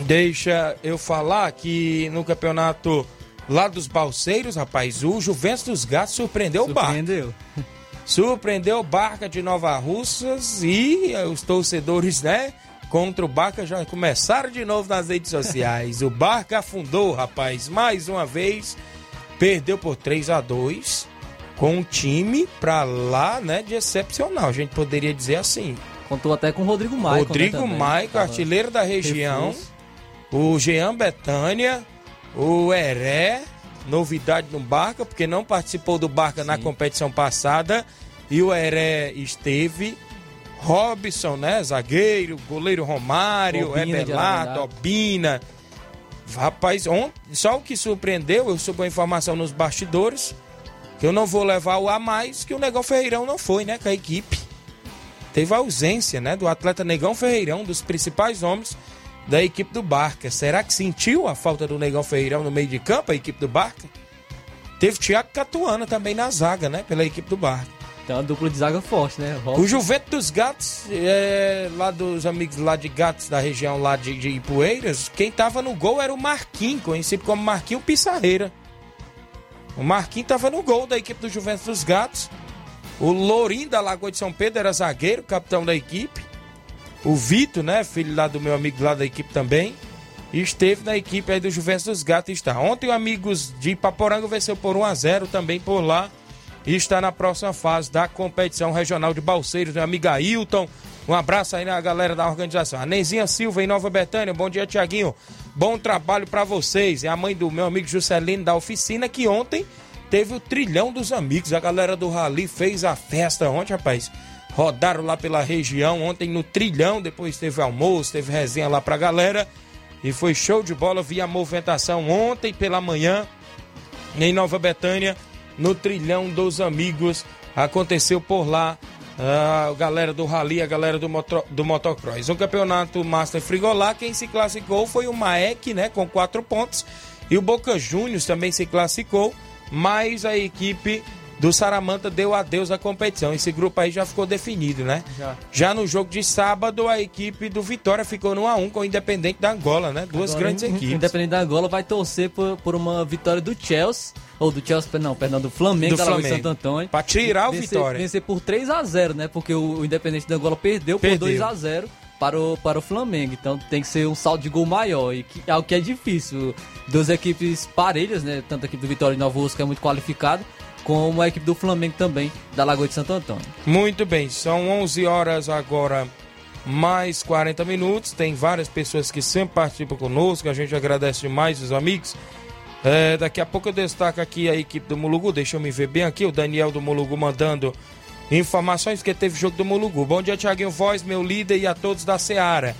deixa eu falar que no campeonato lá dos Balseiros, rapaz, o Juventus dos Gatos surpreendeu, surpreendeu. o Bar. surpreendeu o Barca de Nova Russas e os torcedores, né? Contra o Barca já começaram de novo nas redes sociais. O Barca afundou, rapaz, mais uma vez. Perdeu por 3 a 2 com um time pra lá, né, de excepcional. A gente poderia dizer assim. Contou até com o Rodrigo Maicon. Rodrigo né, Maicon, artilheiro da região. O Jean Betânia, o Heré, novidade no Barca, porque não participou do Barca Sim. na competição passada. E o Heré esteve. Robson, né? Zagueiro, goleiro Romário, Ebelato, Obina. Rapaz, só o que surpreendeu, eu soube a informação nos bastidores, que eu não vou levar o a mais, que o Negão Ferreirão não foi, né? Com a equipe. Teve a ausência, né? Do atleta Negão Ferreirão, dos principais homens da equipe do Barca. Será que sentiu a falta do Negão Ferreirão no meio de campo, a equipe do Barca? Teve Thiago Catuana também na zaga, né? Pela equipe do Barca. Tem uma dupla de zaga forte, né? O Juventus dos Gatos, é, lá dos amigos lá de Gatos, da região lá de, de Ipueiras, quem tava no gol era o Marquinhos, conhecido como Marquinhos Pissarreira. O Marquinhos tava no gol da equipe do Juventus dos Gatos. O Lourinho da Lagoa de São Pedro era zagueiro, capitão da equipe. O Vitor, né, filho lá do meu amigo lá da equipe também, esteve na equipe aí do Juventus dos Gatos está. Ontem o Amigos de Ipaporanga venceu por 1 a 0 também por lá e está na próxima fase da competição regional de Balseiros, meu amigo Ailton. Um abraço aí na galera da organização. A Nenzinha Silva em Nova Betânia. Bom dia, Tiaguinho. Bom trabalho para vocês. É a mãe do meu amigo Juscelino da oficina que ontem teve o trilhão dos amigos. A galera do Rally fez a festa ontem, rapaz. Rodaram lá pela região ontem no trilhão. Depois teve almoço, teve resenha lá pra galera. E foi show de bola. Vi a movimentação ontem pela manhã em Nova Betânia no Trilhão dos Amigos. Aconteceu por lá. A galera do Rally, a galera do, moto, do motocross. O campeonato Master Frigolá, quem se classificou foi o Maek, né, com quatro pontos. E o Boca Juniors também se classificou, mas a equipe do Saramanta deu adeus à competição. Esse grupo aí já ficou definido, né? Já. Já no jogo de sábado, a equipe do Vitória ficou no 1x1 com o Independente da Angola, né? Duas Agora, grandes equipes. O Independente da Angola vai torcer por, por uma vitória do Chelsea. Ou do Chelsea, não, perdão, do Flamengo, do Flamengo. Santo Antônio. Pra tirar o vencer, Vitória. Vencer por 3 x 0 né? Porque o, o Independente da Angola perdeu, perdeu. por 2 x 0 para o, para o Flamengo. Então tem que ser um saldo de gol maior. E que, algo que é difícil. Duas equipes parelhas, né? Tanto a equipe do Vitória e Nova Rússia, que é muito qualificado como a equipe do Flamengo também, da Lagoa de Santo Antônio. Muito bem, são 11 horas agora, mais 40 minutos. Tem várias pessoas que sempre participam conosco, a gente agradece demais os amigos. É, daqui a pouco eu destaco aqui a equipe do Mulugu, deixa eu me ver bem aqui, o Daniel do Mulugu mandando informações que teve jogo do Mulugu. Bom dia, Tiaguinho Voz, meu líder e a todos da Seara.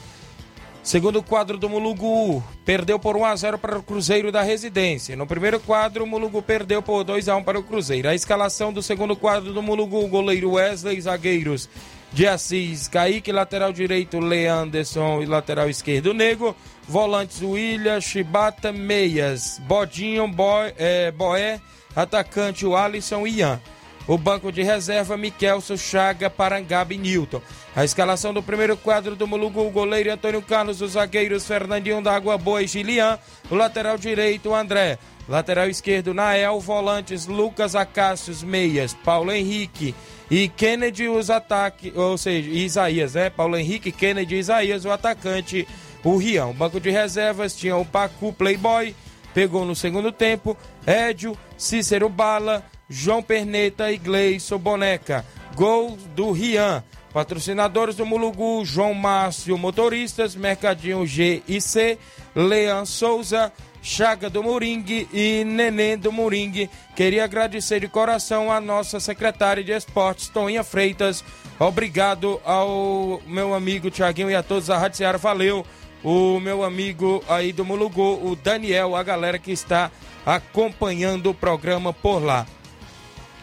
Segundo quadro do Mulugu, perdeu por 1 a 0 para o Cruzeiro da Residência. No primeiro quadro, o Mulugu perdeu por 2 a 1 para o Cruzeiro. A escalação do segundo quadro do Mulugu, goleiro Wesley, zagueiros de Assis, Kaique, lateral direito, Leanderson e lateral esquerdo, Nego, volantes William, Chibata, Meias, Bodinho, Boé, é, Boé atacante o Alisson e Ian. O banco de reserva, Miquelso, Chaga, Parangaba e Newton. A escalação do primeiro quadro do Mulugu, o goleiro Antônio Carlos, os zagueiros Fernandinho da Água Boa e Gilian, o lateral direito André, lateral esquerdo Nael, volantes Lucas Acácios, meias, Paulo Henrique e Kennedy os ataques, ou seja, Isaías, né? Paulo Henrique, Kennedy e Isaías, o atacante, o Rião. Banco de reservas tinha o Pacu Playboy, pegou no segundo tempo, Édio, Cícero Bala, João Perneta e Gleison Boneca. Gol do Rian. Patrocinadores do Mulugu, João Márcio Motoristas, Mercadinho G e C, Leão Souza, Chaga do Moringue e Neném do Moringue. Queria agradecer de coração a nossa secretária de esportes, Toninha Freitas. Obrigado ao meu amigo Tiaguinho e a todos da Rádio. Valeu. O meu amigo aí do Mulugu, o Daniel, a galera que está acompanhando o programa por lá.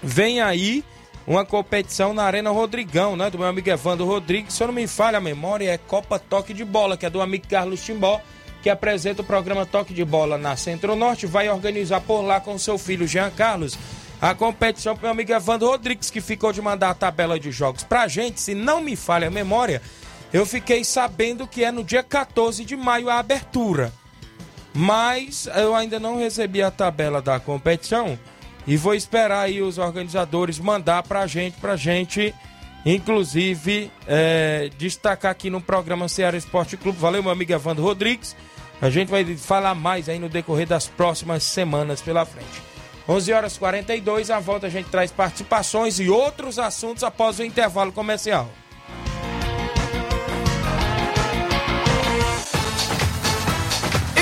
Vem aí uma competição na Arena Rodrigão, né? Do meu amigo Evandro Rodrigues. Se eu não me falha a memória, é Copa Toque de Bola, que é do amigo Carlos Timbó, que apresenta o programa Toque de Bola na Centro-Norte. Vai organizar por lá com seu filho Jean Carlos. A competição para meu amigo Evandro Rodrigues, que ficou de mandar a tabela de jogos pra gente. Se não me falha a memória, eu fiquei sabendo que é no dia 14 de maio a abertura. Mas eu ainda não recebi a tabela da competição. E vou esperar aí os organizadores mandar pra gente, pra gente, inclusive, é, destacar aqui no programa Ceará Esporte Clube. Valeu, meu amigo Evandro Rodrigues. A gente vai falar mais aí no decorrer das próximas semanas pela frente. 11 horas e 42, a volta a gente traz participações e outros assuntos após o intervalo comercial.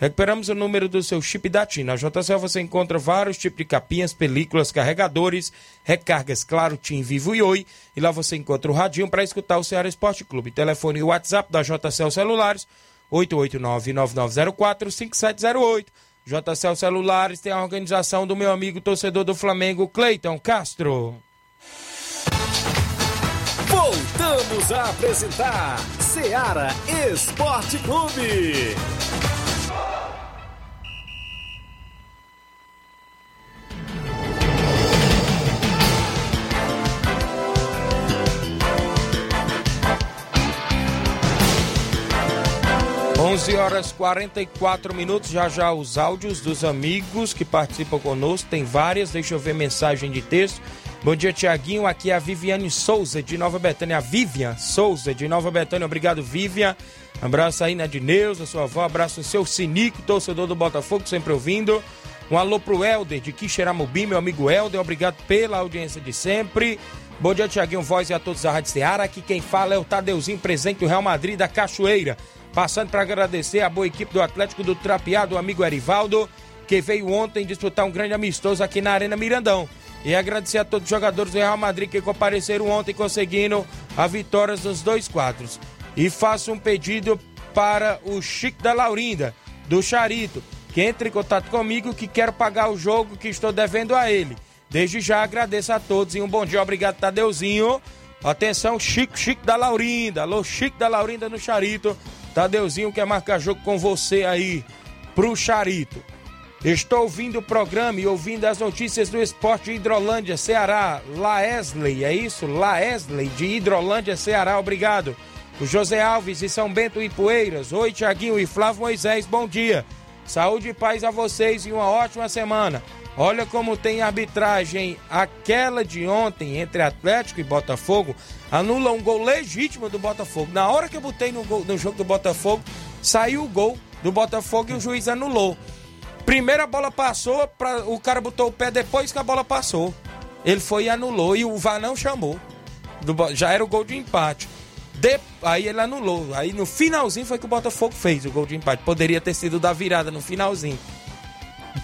Recuperamos o número do seu chip da TIM. Na JCL você encontra vários tipos de capinhas, películas, carregadores, recargas, claro, TIM, Vivo e Oi. E lá você encontra o radinho para escutar o Ceará Esporte Clube. Telefone e WhatsApp da JCL Celulares, 889-9904-5708. JCL Celulares tem a organização do meu amigo torcedor do Flamengo, Cleiton Castro. Voltamos a apresentar Seara Esporte Clube. 11 horas 44 minutos, já já os áudios dos amigos que participam conosco, tem várias, deixa eu ver mensagem de texto. Bom dia, Tiaguinho, aqui é a Viviane Souza de Nova Betânia, a Vivian Souza de Nova Betânia, obrigado Vivian. Abraço aí na Neuza, sua avó, abraço o seu Sinico, torcedor do Botafogo, sempre ouvindo. Um alô pro Helder de Quixeramobim, meu amigo Helder, obrigado pela audiência de sempre. Bom dia, Tiaguinho Voz e a todos da Rádio Ceará. Aqui quem fala é o Tadeuzinho, presente do Real Madrid da Cachoeira. Passando para agradecer a boa equipe do Atlético do Trapeado, o amigo Erivaldo, que veio ontem disputar um grande amistoso aqui na Arena Mirandão. E agradecer a todos os jogadores do Real Madrid que compareceram ontem conseguindo a vitória dos dois quadros. E faço um pedido para o Chico da Laurinda, do Charito, que entre em contato comigo que quero pagar o jogo que estou devendo a ele. Desde já agradeço a todos e um bom dia, obrigado Tadeuzinho. Atenção, Chico, Chico da Laurinda. Alô, Chico da Laurinda no Charito. Tadeuzinho quer marcar jogo com você aí pro Charito. Estou ouvindo o programa e ouvindo as notícias do esporte Hidrolândia, Ceará. Laesley, é isso? Laesley de Hidrolândia, Ceará, obrigado. O José Alves de São Bento e Poeiras. Oi, Tiaguinho e Flávio Moisés, bom dia. Saúde e paz a vocês e uma ótima semana. Olha como tem arbitragem. Aquela de ontem entre Atlético e Botafogo anula um gol legítimo do Botafogo. Na hora que eu botei no, gol, no jogo do Botafogo, saiu o gol do Botafogo e o juiz anulou. Primeira bola passou, pra, o cara botou o pé depois que a bola passou. Ele foi e anulou e o VAR não chamou. Do, já era o gol de empate. De, aí ele anulou. Aí no finalzinho foi que o Botafogo fez o gol de empate. Poderia ter sido da virada no finalzinho.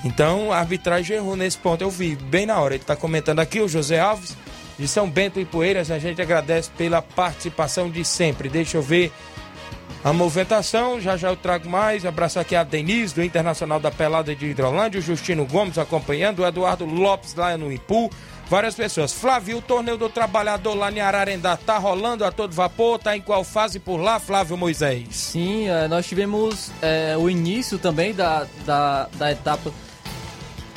Então a arbitragem errou nesse ponto. Eu vi bem na hora. Ele está comentando aqui, o José Alves, de São Bento e Poeiras. A gente agradece pela participação de sempre. Deixa eu ver a movimentação. Já já eu trago mais. Abraço aqui a Denise, do Internacional da Pelada de Hidrolândia. O Justino Gomes acompanhando. O Eduardo Lopes lá no Ipu. Várias pessoas. Flávio, o torneio do trabalhador lá em Ararendá tá rolando a todo vapor? Tá em qual fase por lá, Flávio Moisés? Sim, é, nós tivemos é, o início também da, da, da etapa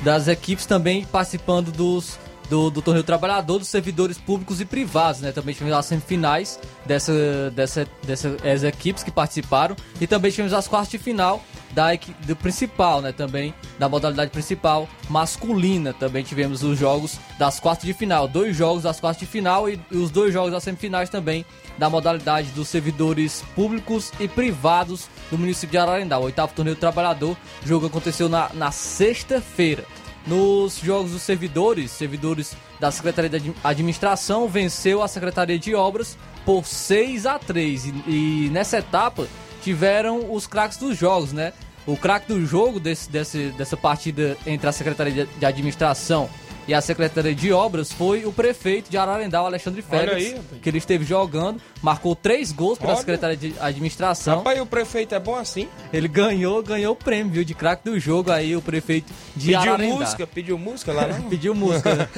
das equipes também participando dos, do, do torneio trabalhador, dos servidores públicos e privados, né? Também tivemos as semifinais dessa, dessa, dessas equipes que participaram e também tivemos as quartas de final da do principal, né, também da modalidade principal masculina. Também tivemos os jogos das quartas de final, dois jogos das quartas de final e, e os dois jogos das semifinais também da modalidade dos servidores públicos e privados do município de Ararendá. O oitavo torneio do trabalhador, jogo aconteceu na, na sexta-feira. Nos jogos dos servidores, servidores da Secretaria de Administração venceu a Secretaria de Obras por 6 a 3 e, e nessa etapa tiveram os craques dos jogos, né? O craque do jogo desse, desse, dessa partida entre a Secretaria de Administração e a Secretaria de Obras foi o prefeito de Ararendá, Alexandre Félix, que ele esteve jogando, marcou três gols pela Olha. Secretaria de Administração. Rapaz, o prefeito é bom assim? Ele ganhou, ganhou o prêmio, viu, de craque do jogo aí, o prefeito de pediu Ararendá. Pediu música, pediu música lá não? pediu música. Né?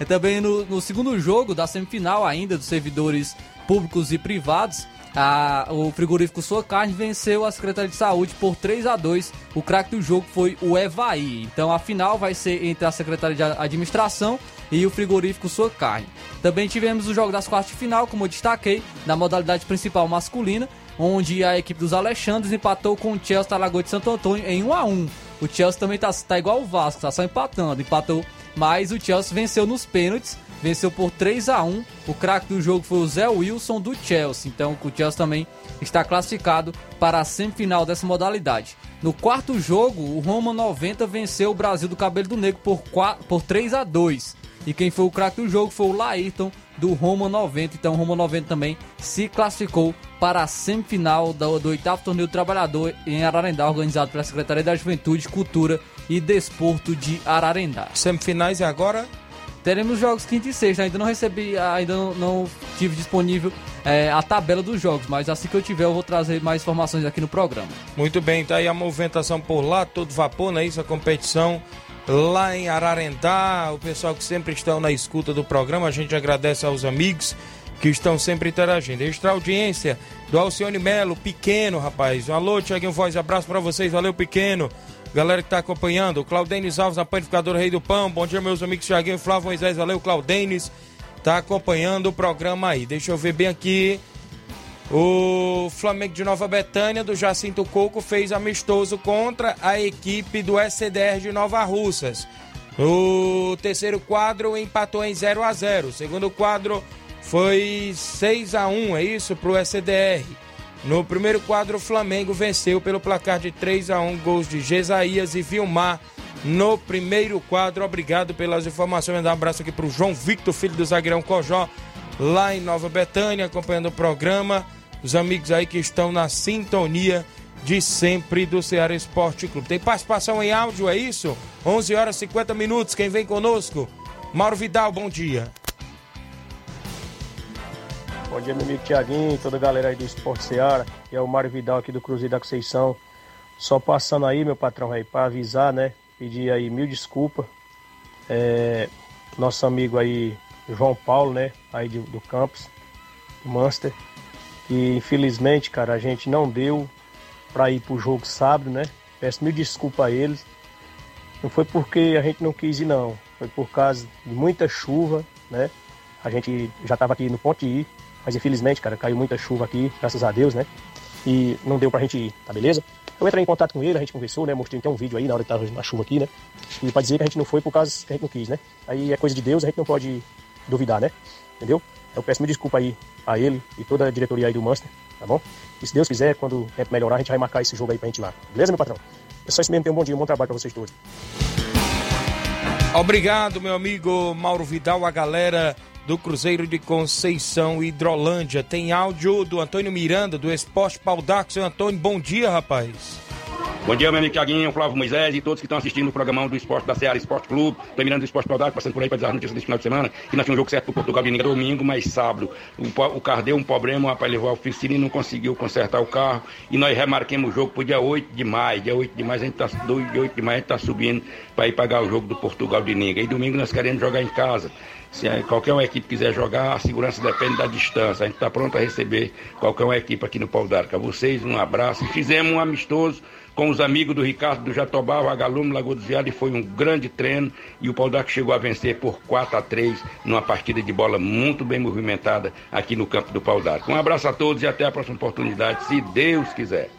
é também no, no segundo jogo da semifinal ainda dos servidores públicos e privados, a, o frigorífico Sua Carne venceu a Secretaria de Saúde por 3 a 2 O craque do jogo foi o Evaí. Então a final vai ser entre a Secretaria de Administração e o frigorífico Sua Carne. Também tivemos o jogo das quartas de final, como eu destaquei, na modalidade principal masculina, onde a equipe dos Alexandres empatou com o Chelsea da Lagoa de Santo Antônio em 1 a 1 O Chelsea também tá, tá igual o Vasco, tá só empatando. Empatou, mas o Chelsea venceu nos pênaltis venceu por 3 a 1 O craque do jogo foi o Zé Wilson do Chelsea. Então o Chelsea também está classificado para a semifinal dessa modalidade. No quarto jogo, o Roma 90 venceu o Brasil do Cabelo do Negro por, 4, por 3 a 2 E quem foi o craque do jogo foi o Laírton do Roma 90. Então o Roma 90 também se classificou para a semifinal do, oitavo torneio do trabalhador em Ararendá, organizado pela Secretaria da Juventude, Cultura e Desporto de Ararendá. Semifinais e agora Teremos jogos quinta e sexta. Ainda não recebi, ainda não, não tive disponível é, a tabela dos jogos, mas assim que eu tiver eu vou trazer mais informações aqui no programa. Muito bem, tá aí a movimentação por lá, todo vapor, não é isso? A competição lá em Ararendá, o pessoal que sempre estão na escuta do programa, a gente agradece aos amigos que estão sempre interagindo. Extra audiência do Alcione Melo, pequeno, rapaz. Alô, Tiaguinho Voz, abraço para vocês, valeu, pequeno. Galera que tá acompanhando, Claudenis Alves, a panificadora Rei do Pão. Bom dia, meus amigos Thiaguinho Flávio Moisés. Valeu, Claudenis. Tá acompanhando o programa aí. Deixa eu ver bem aqui. O Flamengo de Nova Betânia, do Jacinto Coco, fez amistoso contra a equipe do SCDR de Nova Russas. O terceiro quadro empatou em 0 a 0 O segundo quadro foi 6 a 1 é isso, pro SDR. No primeiro quadro, o Flamengo venceu pelo placar de 3 a 1 gols de Gesaías e Vilmar. No primeiro quadro, obrigado pelas informações. Um abraço aqui para o João Victor, filho do zagueirão Cojó, lá em Nova Betânia, acompanhando o programa. Os amigos aí que estão na sintonia de sempre do Ceará Esporte Clube. Tem participação em áudio, é isso? 11 horas e 50 minutos. Quem vem conosco? Mauro Vidal, bom dia. Bom dia, meu amigo Tiaguinho toda a galera aí do Esporte Seara. E é o Mário Vidal aqui do Cruzeiro da Conceição. Só passando aí, meu patrão, aí, para avisar, né? Pedir aí mil desculpas. É, nosso amigo aí, João Paulo, né? Aí do, do campus, do Manchester. Que infelizmente, cara, a gente não deu para ir pro jogo sábado, né? Peço mil desculpas a eles. Não foi porque a gente não quis ir, não. Foi por causa de muita chuva, né? A gente já estava aqui no ponto de ir, mas infelizmente, cara, caiu muita chuva aqui, graças a Deus, né? E não deu pra gente ir, tá beleza? Eu entrei em contato com ele, a gente conversou, né? Mostrei até um vídeo aí na hora que tava na chuva aqui, né? E pra dizer que a gente não foi por causa que a gente não quis, né? Aí é coisa de Deus, a gente não pode duvidar, né? Entendeu? Eu peço me desculpa aí a ele e toda a diretoria aí do Master, tá bom? E se Deus quiser, quando tempo melhorar, a gente vai marcar esse jogo aí pra gente ir lá. Beleza, meu patrão? É só isso mesmo, tenha um bom dia, um bom trabalho pra vocês todos. Obrigado, meu amigo Mauro Vidal, a galera do Cruzeiro de Conceição Hidrolândia. Tem áudio do Antônio Miranda, do Esporte Pau Seu Antônio, bom dia, rapaz. Bom dia, meu amigo Tiaguinho, Flávio Moisés e todos que estão assistindo o programa do esporte da Seara Esporte Clube. Terminando do Esporte Paudade, passando por aí para dizer as notícias desse final de semana. Que nós tínhamos um jogo certo pro Portugal de domingo, mas sábado. O, o carro deu um problema, o rapaz levou a oficina e não conseguiu consertar o carro. E nós remarquemos o jogo pro dia 8 de maio. Dia 8 de maio a gente tá, dia 8 de maio a gente tá subindo para ir pagar o jogo do Portugal de Ninga. E domingo nós queremos jogar em casa. Se qualquer uma equipe quiser jogar, a segurança depende da distância. A gente está pronto a receber qualquer uma equipe aqui no Pau d'Arca. Vocês, um abraço. Fizemos um amistoso com os amigos do Ricardo do Jatobá, Vagalume, Lagoa dos Viados, e foi um grande treino. E o Pau d'Arca chegou a vencer por 4 a 3 numa partida de bola muito bem movimentada aqui no campo do Pau d'Arca. Um abraço a todos e até a próxima oportunidade, se Deus quiser.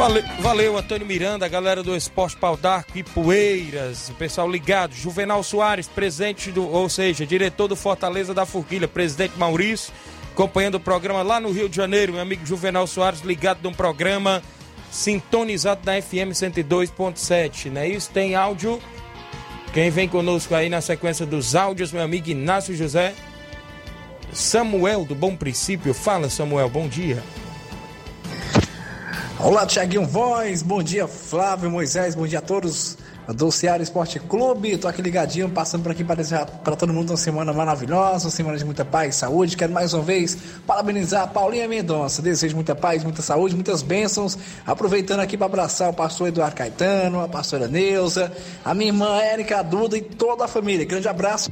Valeu, valeu, Antônio Miranda, galera do Esporte Pau d'Arco e Poeiras, o pessoal ligado, Juvenal Soares, presidente do, ou seja, diretor do Fortaleza da Forquilha, presidente Maurício, acompanhando o programa lá no Rio de Janeiro, meu amigo Juvenal Soares, ligado num programa sintonizado na FM 102.7, não é isso? Tem áudio. Quem vem conosco aí na sequência dos áudios, meu amigo Inácio José. Samuel do Bom Princípio. Fala, Samuel, bom dia. Olá, Tiaguinho Voz, bom dia, Flávio Moisés, bom dia a todos do Ceará Esporte Clube. Tô aqui ligadinho, passando por aqui para desejar para todo mundo uma semana maravilhosa, uma semana de muita paz e saúde. Quero mais uma vez parabenizar a Paulinha Mendonça. Desejo muita paz, muita saúde, muitas bênçãos. Aproveitando aqui para abraçar o pastor Eduardo Caetano, a pastora Neuza, a minha irmã Érica Duda e toda a família. Grande abraço.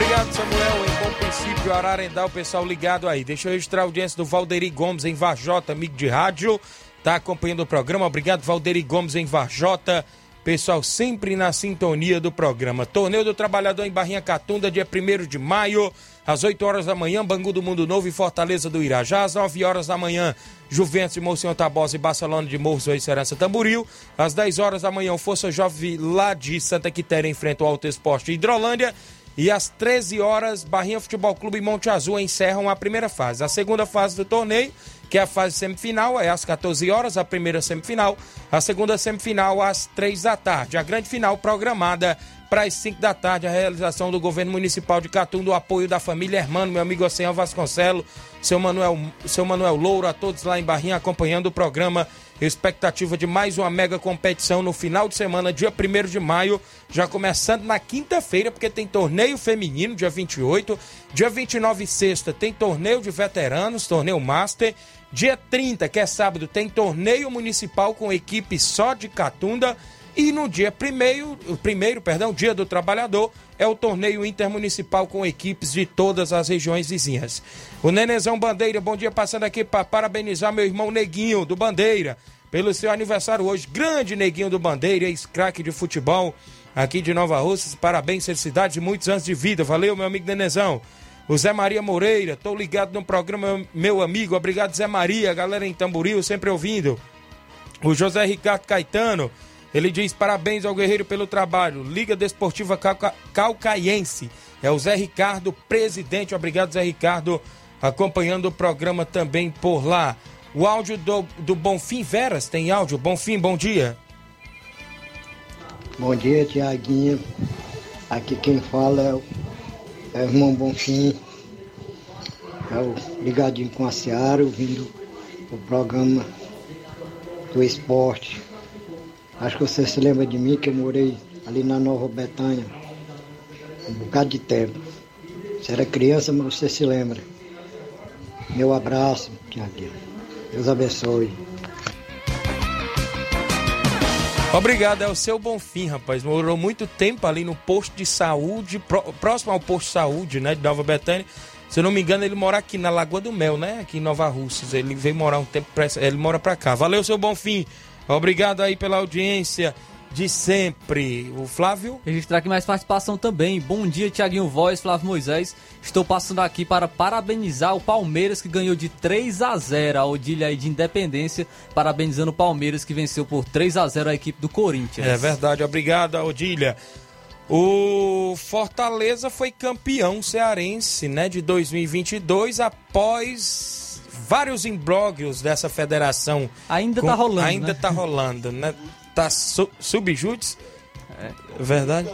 Obrigado, Samuel. Em bom princípio, Ararendá, o pessoal ligado aí. Deixa eu registrar a audiência do Valderi Gomes em Varjota, amigo de rádio. Tá acompanhando o programa. Obrigado, Valderi Gomes em Varjota. Pessoal, sempre na sintonia do programa. Torneio do Trabalhador em Barrinha Catunda, dia 1 de maio, às 8 horas da manhã, Bangu do Mundo Novo e Fortaleza do Irajá. Às 9 horas da manhã, Juventus de Monsenhor Tabosa e Barcelona de Morros e Serança Tamburil. Às 10 horas da manhã, Força Jovem lá de Santa Quitéria enfrenta o Alto Esporte Hidrolândia. E às 13 horas, Barrinha Futebol Clube Monte Azul encerram a primeira fase. A segunda fase do torneio, que é a fase semifinal, é às 14 horas, a primeira semifinal. A segunda semifinal às 3 da tarde. A grande final programada para as 5 da tarde, a realização do governo municipal de Catum, do apoio da família Hermano, meu amigo Oceano Vasconcelo, seu Manuel, seu Manuel Louro, a todos lá em Barrinha acompanhando o programa. Expectativa de mais uma mega competição no final de semana, dia 1 de maio, já começando na quinta-feira, porque tem torneio feminino, dia 28. Dia 29 e sexta tem torneio de veteranos, torneio Master. Dia 30, que é sábado, tem torneio municipal com equipe só de Catunda. E no dia primeiro, primeiro, perdão, dia do trabalhador, é o torneio intermunicipal com equipes de todas as regiões vizinhas. O Nenezão Bandeira, bom dia, passando aqui para parabenizar meu irmão Neguinho do Bandeira pelo seu aniversário hoje. Grande Neguinho do Bandeira, ex-craque de futebol aqui de Nova Rússia. Parabéns, felicidades e muitos anos de vida. Valeu, meu amigo Nenezão. O Zé Maria Moreira, tô ligado no programa, meu amigo. Obrigado, Zé Maria, galera em Tamboril, sempre ouvindo. O José Ricardo Caetano, ele diz parabéns ao Guerreiro pelo trabalho. Liga Desportiva Calca... Calcaiense. É o Zé Ricardo, presidente. Obrigado, Zé Ricardo, acompanhando o programa também por lá. O áudio do, do Bonfim Veras, tem áudio? Bonfim, bom dia. Bom dia, Tiaguinho. Aqui quem fala é o, é o irmão Bonfim. É o ligadinho com a Seara, ouvindo o programa do esporte. Acho que você se lembra de mim, que eu morei ali na Nova Betânia um bocado de tempo. Você era criança, mas você se lembra. Meu abraço, Tiaguinho. Deus abençoe. Obrigado, é o seu Bonfim, rapaz. Morou muito tempo ali no posto de saúde, próximo ao posto de saúde, né, de Nova Betânia. Se eu não me engano, ele mora aqui na Lagoa do Mel, né? Aqui em Nova Russas. Ele veio morar um tempo, ele mora pra cá. Valeu, seu Bonfim. Obrigado aí pela audiência de sempre. O Flávio? Registrar aqui mais participação também. Bom dia, Tiaguinho Voz, Flávio Moisés. Estou passando aqui para parabenizar o Palmeiras que ganhou de 3 a 0 a Odília aí de Independência, parabenizando o Palmeiras que venceu por 3 a 0 a equipe do Corinthians. É verdade, obrigado, Odília. O Fortaleza foi campeão cearense, né, de 2022 após vários imbróglios dessa federação. Ainda com... tá rolando, Ainda né? tá rolando, né? Tá su subjúdice. É. Verdade?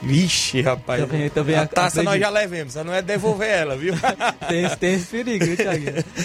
Vixe, rapaz. Também, também a taça nós já levemos, só não é devolver ela, viu? tem, tem esse perigo, viu, Thiago?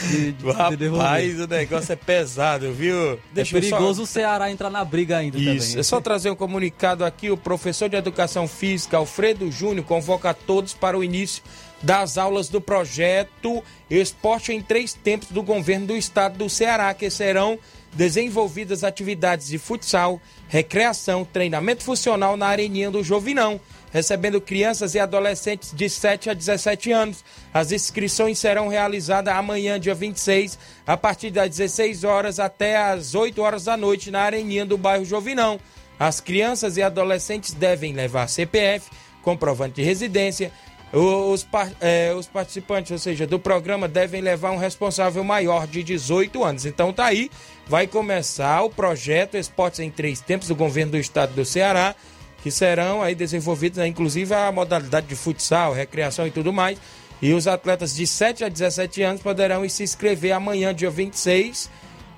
De, de, rapaz, de o negócio é pesado, viu? Deixa é perigoso só... o Ceará entrar na briga ainda Isso, também. é só trazer um comunicado aqui. O professor de Educação Física, Alfredo Júnior, convoca todos para o início das aulas do projeto Esporte em Três Tempos do Governo do Estado do Ceará, que serão desenvolvidas atividades de futsal, recreação, treinamento funcional na Areninha do Jovinão, recebendo crianças e adolescentes de 7 a 17 anos. As inscrições serão realizadas amanhã, dia 26, a partir das 16 horas até as 8 horas da noite na Areninha do bairro Jovinão. As crianças e adolescentes devem levar CPF, comprovante de residência, Os, é, os, participantes, ou seja, do programa, devem levar um responsável maior de 18 anos. Então tá aí, vai começar o projeto Esportes em Três Tempos do governo do estado do Ceará, que serão aí desenvolvidos, né, inclusive a modalidade de futsal, recreação e tudo mais. E os atletas de 7 a 17 anos poderão se inscrever amanhã, dia 26,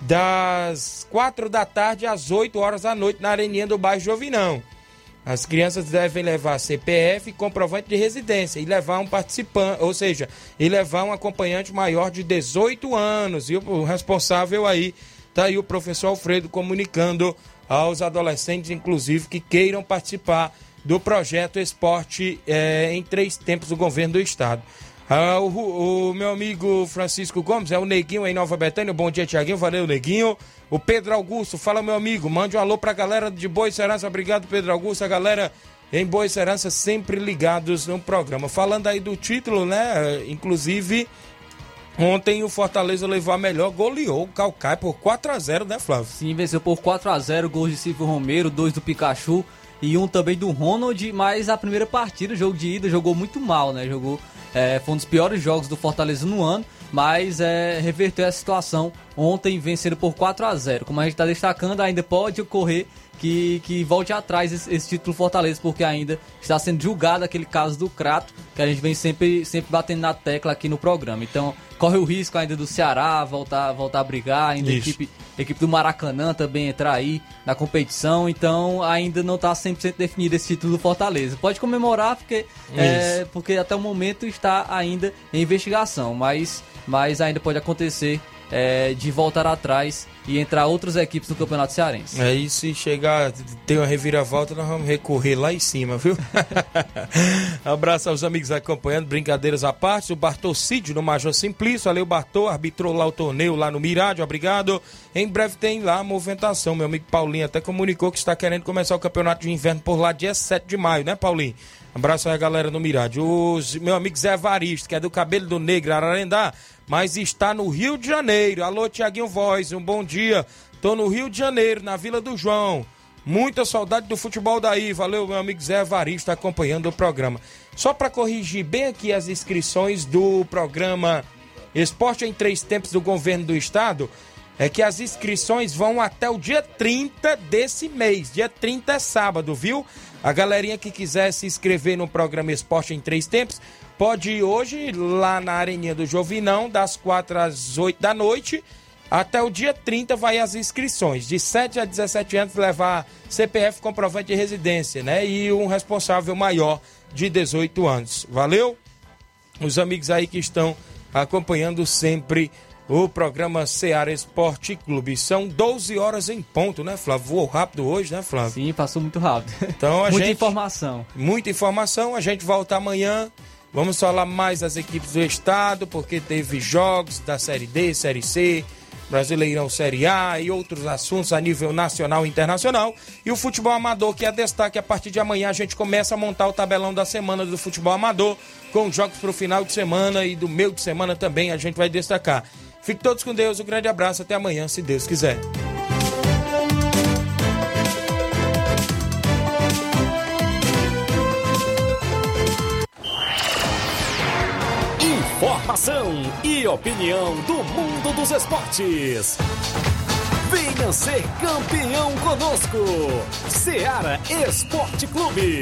das 4 da tarde às 8 horas da noite, na areninha do bairro Jovinão. As crianças devem levar CPF comprovante de residência e levar um participante, ou seja, e levar um acompanhante maior de 18 anos. E o responsável aí tá aí o professor Alfredo comunicando aos adolescentes, inclusive, que queiram participar do projeto Esporte é, em Três Tempos do governo do estado. Ah, o, o, meu amigo Francisco Gomes é o Neguinho em Nova Betânia. Bom dia, Tiaguinho. Valeu, Neguinho. O Pedro Augusto, fala, meu amigo. Mande um alô pra galera de Boa Serança. Obrigado, Pedro Augusto. A galera em Boa Serança sempre ligados no programa. Falando aí do título, né? Inclusive, ontem o Fortaleza levou a melhor, goleou o Calcaia por 4 a 0 né, Flávio? Sim, venceu por 4 a 0 gols de Silvio Romero, dois do Pikachu e um também do Ronald. Mas a primeira partida, jogo de ida, jogou muito mal, né? Jogou é, foi um dos piores jogos do Fortaleza no ano, mas é, reverteu a situação ontem vencendo por 4 a 0 Como a gente está destacando, ainda pode ocorrer que, que volte atrás esse, esse, título Fortaleza, porque ainda está sendo julgado aquele caso do Crato, que a gente vem sempre, sempre batendo na tecla aqui no programa. Então, corre o risco ainda do Ceará voltar, voltar a brigar, ainda a equipe, equipe do Maracanã também entrar aí na competição, então ainda não está 100% definido esse título do Fortaleza. Pode comemorar, porque, é, porque até o momento está ainda em investigação, mas, mas ainda pode acontecer é, de voltar atrás e entrar outras equipes no Campeonato Cearense. É, se chegar, ter uma reviravolta, nós vamos recorrer lá em cima, viu? Abraço aos amigos acompanhando, brincadeiras à parte. O Bartocídio no Major Simplício, valeu Bartô, arbitrou lá o torneio lá no Mirádio, obrigado. Em breve tem lá a movimentação. Meu amigo Paulinho até comunicou que está querendo começar o Campeonato de Inverno por lá dia 7 de maio, né, Paulinho? Abraço aí galera no Mirádio. O meu amigo Zé Varisto, que é do Cabelo do Negro, Ararendá, mas está no Rio de Janeiro. Alô, Tiaguinho Voz, um bom dia. Tô no Rio de Janeiro, na Vila do João. Muita saudade do futebol daí. Valeu, meu amigo Zé Varisto, acompanhando o programa. Só para corrigir bem aqui as inscrições do programa Esporte em Três Tempos do Governo do Estado, é que as inscrições vão até o dia 30 desse mês. Dia 30 é sábado, viu? A galerinha que quiser se inscrever no programa Esporte em Três Tempos, pode ir hoje lá na Areninha do Jovinão, das 4 às 8 da noite. Até o dia 30 vai as inscrições. De 7 a 17 anos levar CPF comprovante de residência, né? E um responsável maior de 18 anos. Valeu? Os amigos aí que estão acompanhando sempre o programa Seara Esporte Clube. São 12 horas em ponto, né, Flávio? Voou rápido hoje, né, Flávio? Sim, passou muito rápido. Então, a muita gente, informação. Muita informação. A gente volta amanhã. Vamos falar mais das equipes do estado, porque teve jogos da Série D, Série C, Brasileirão Série A e outros assuntos a nível nacional e internacional. E o futebol amador, que é destaque a partir de amanhã, a gente começa a montar o tabelão da semana do futebol amador, com jogos para o final de semana e do meio de semana também a gente vai destacar. Fique todos com Deus, um grande abraço, até amanhã, se Deus quiser. Informação e opinião do mundo dos esportes. Venha ser campeão conosco, Seara Esporte Clube.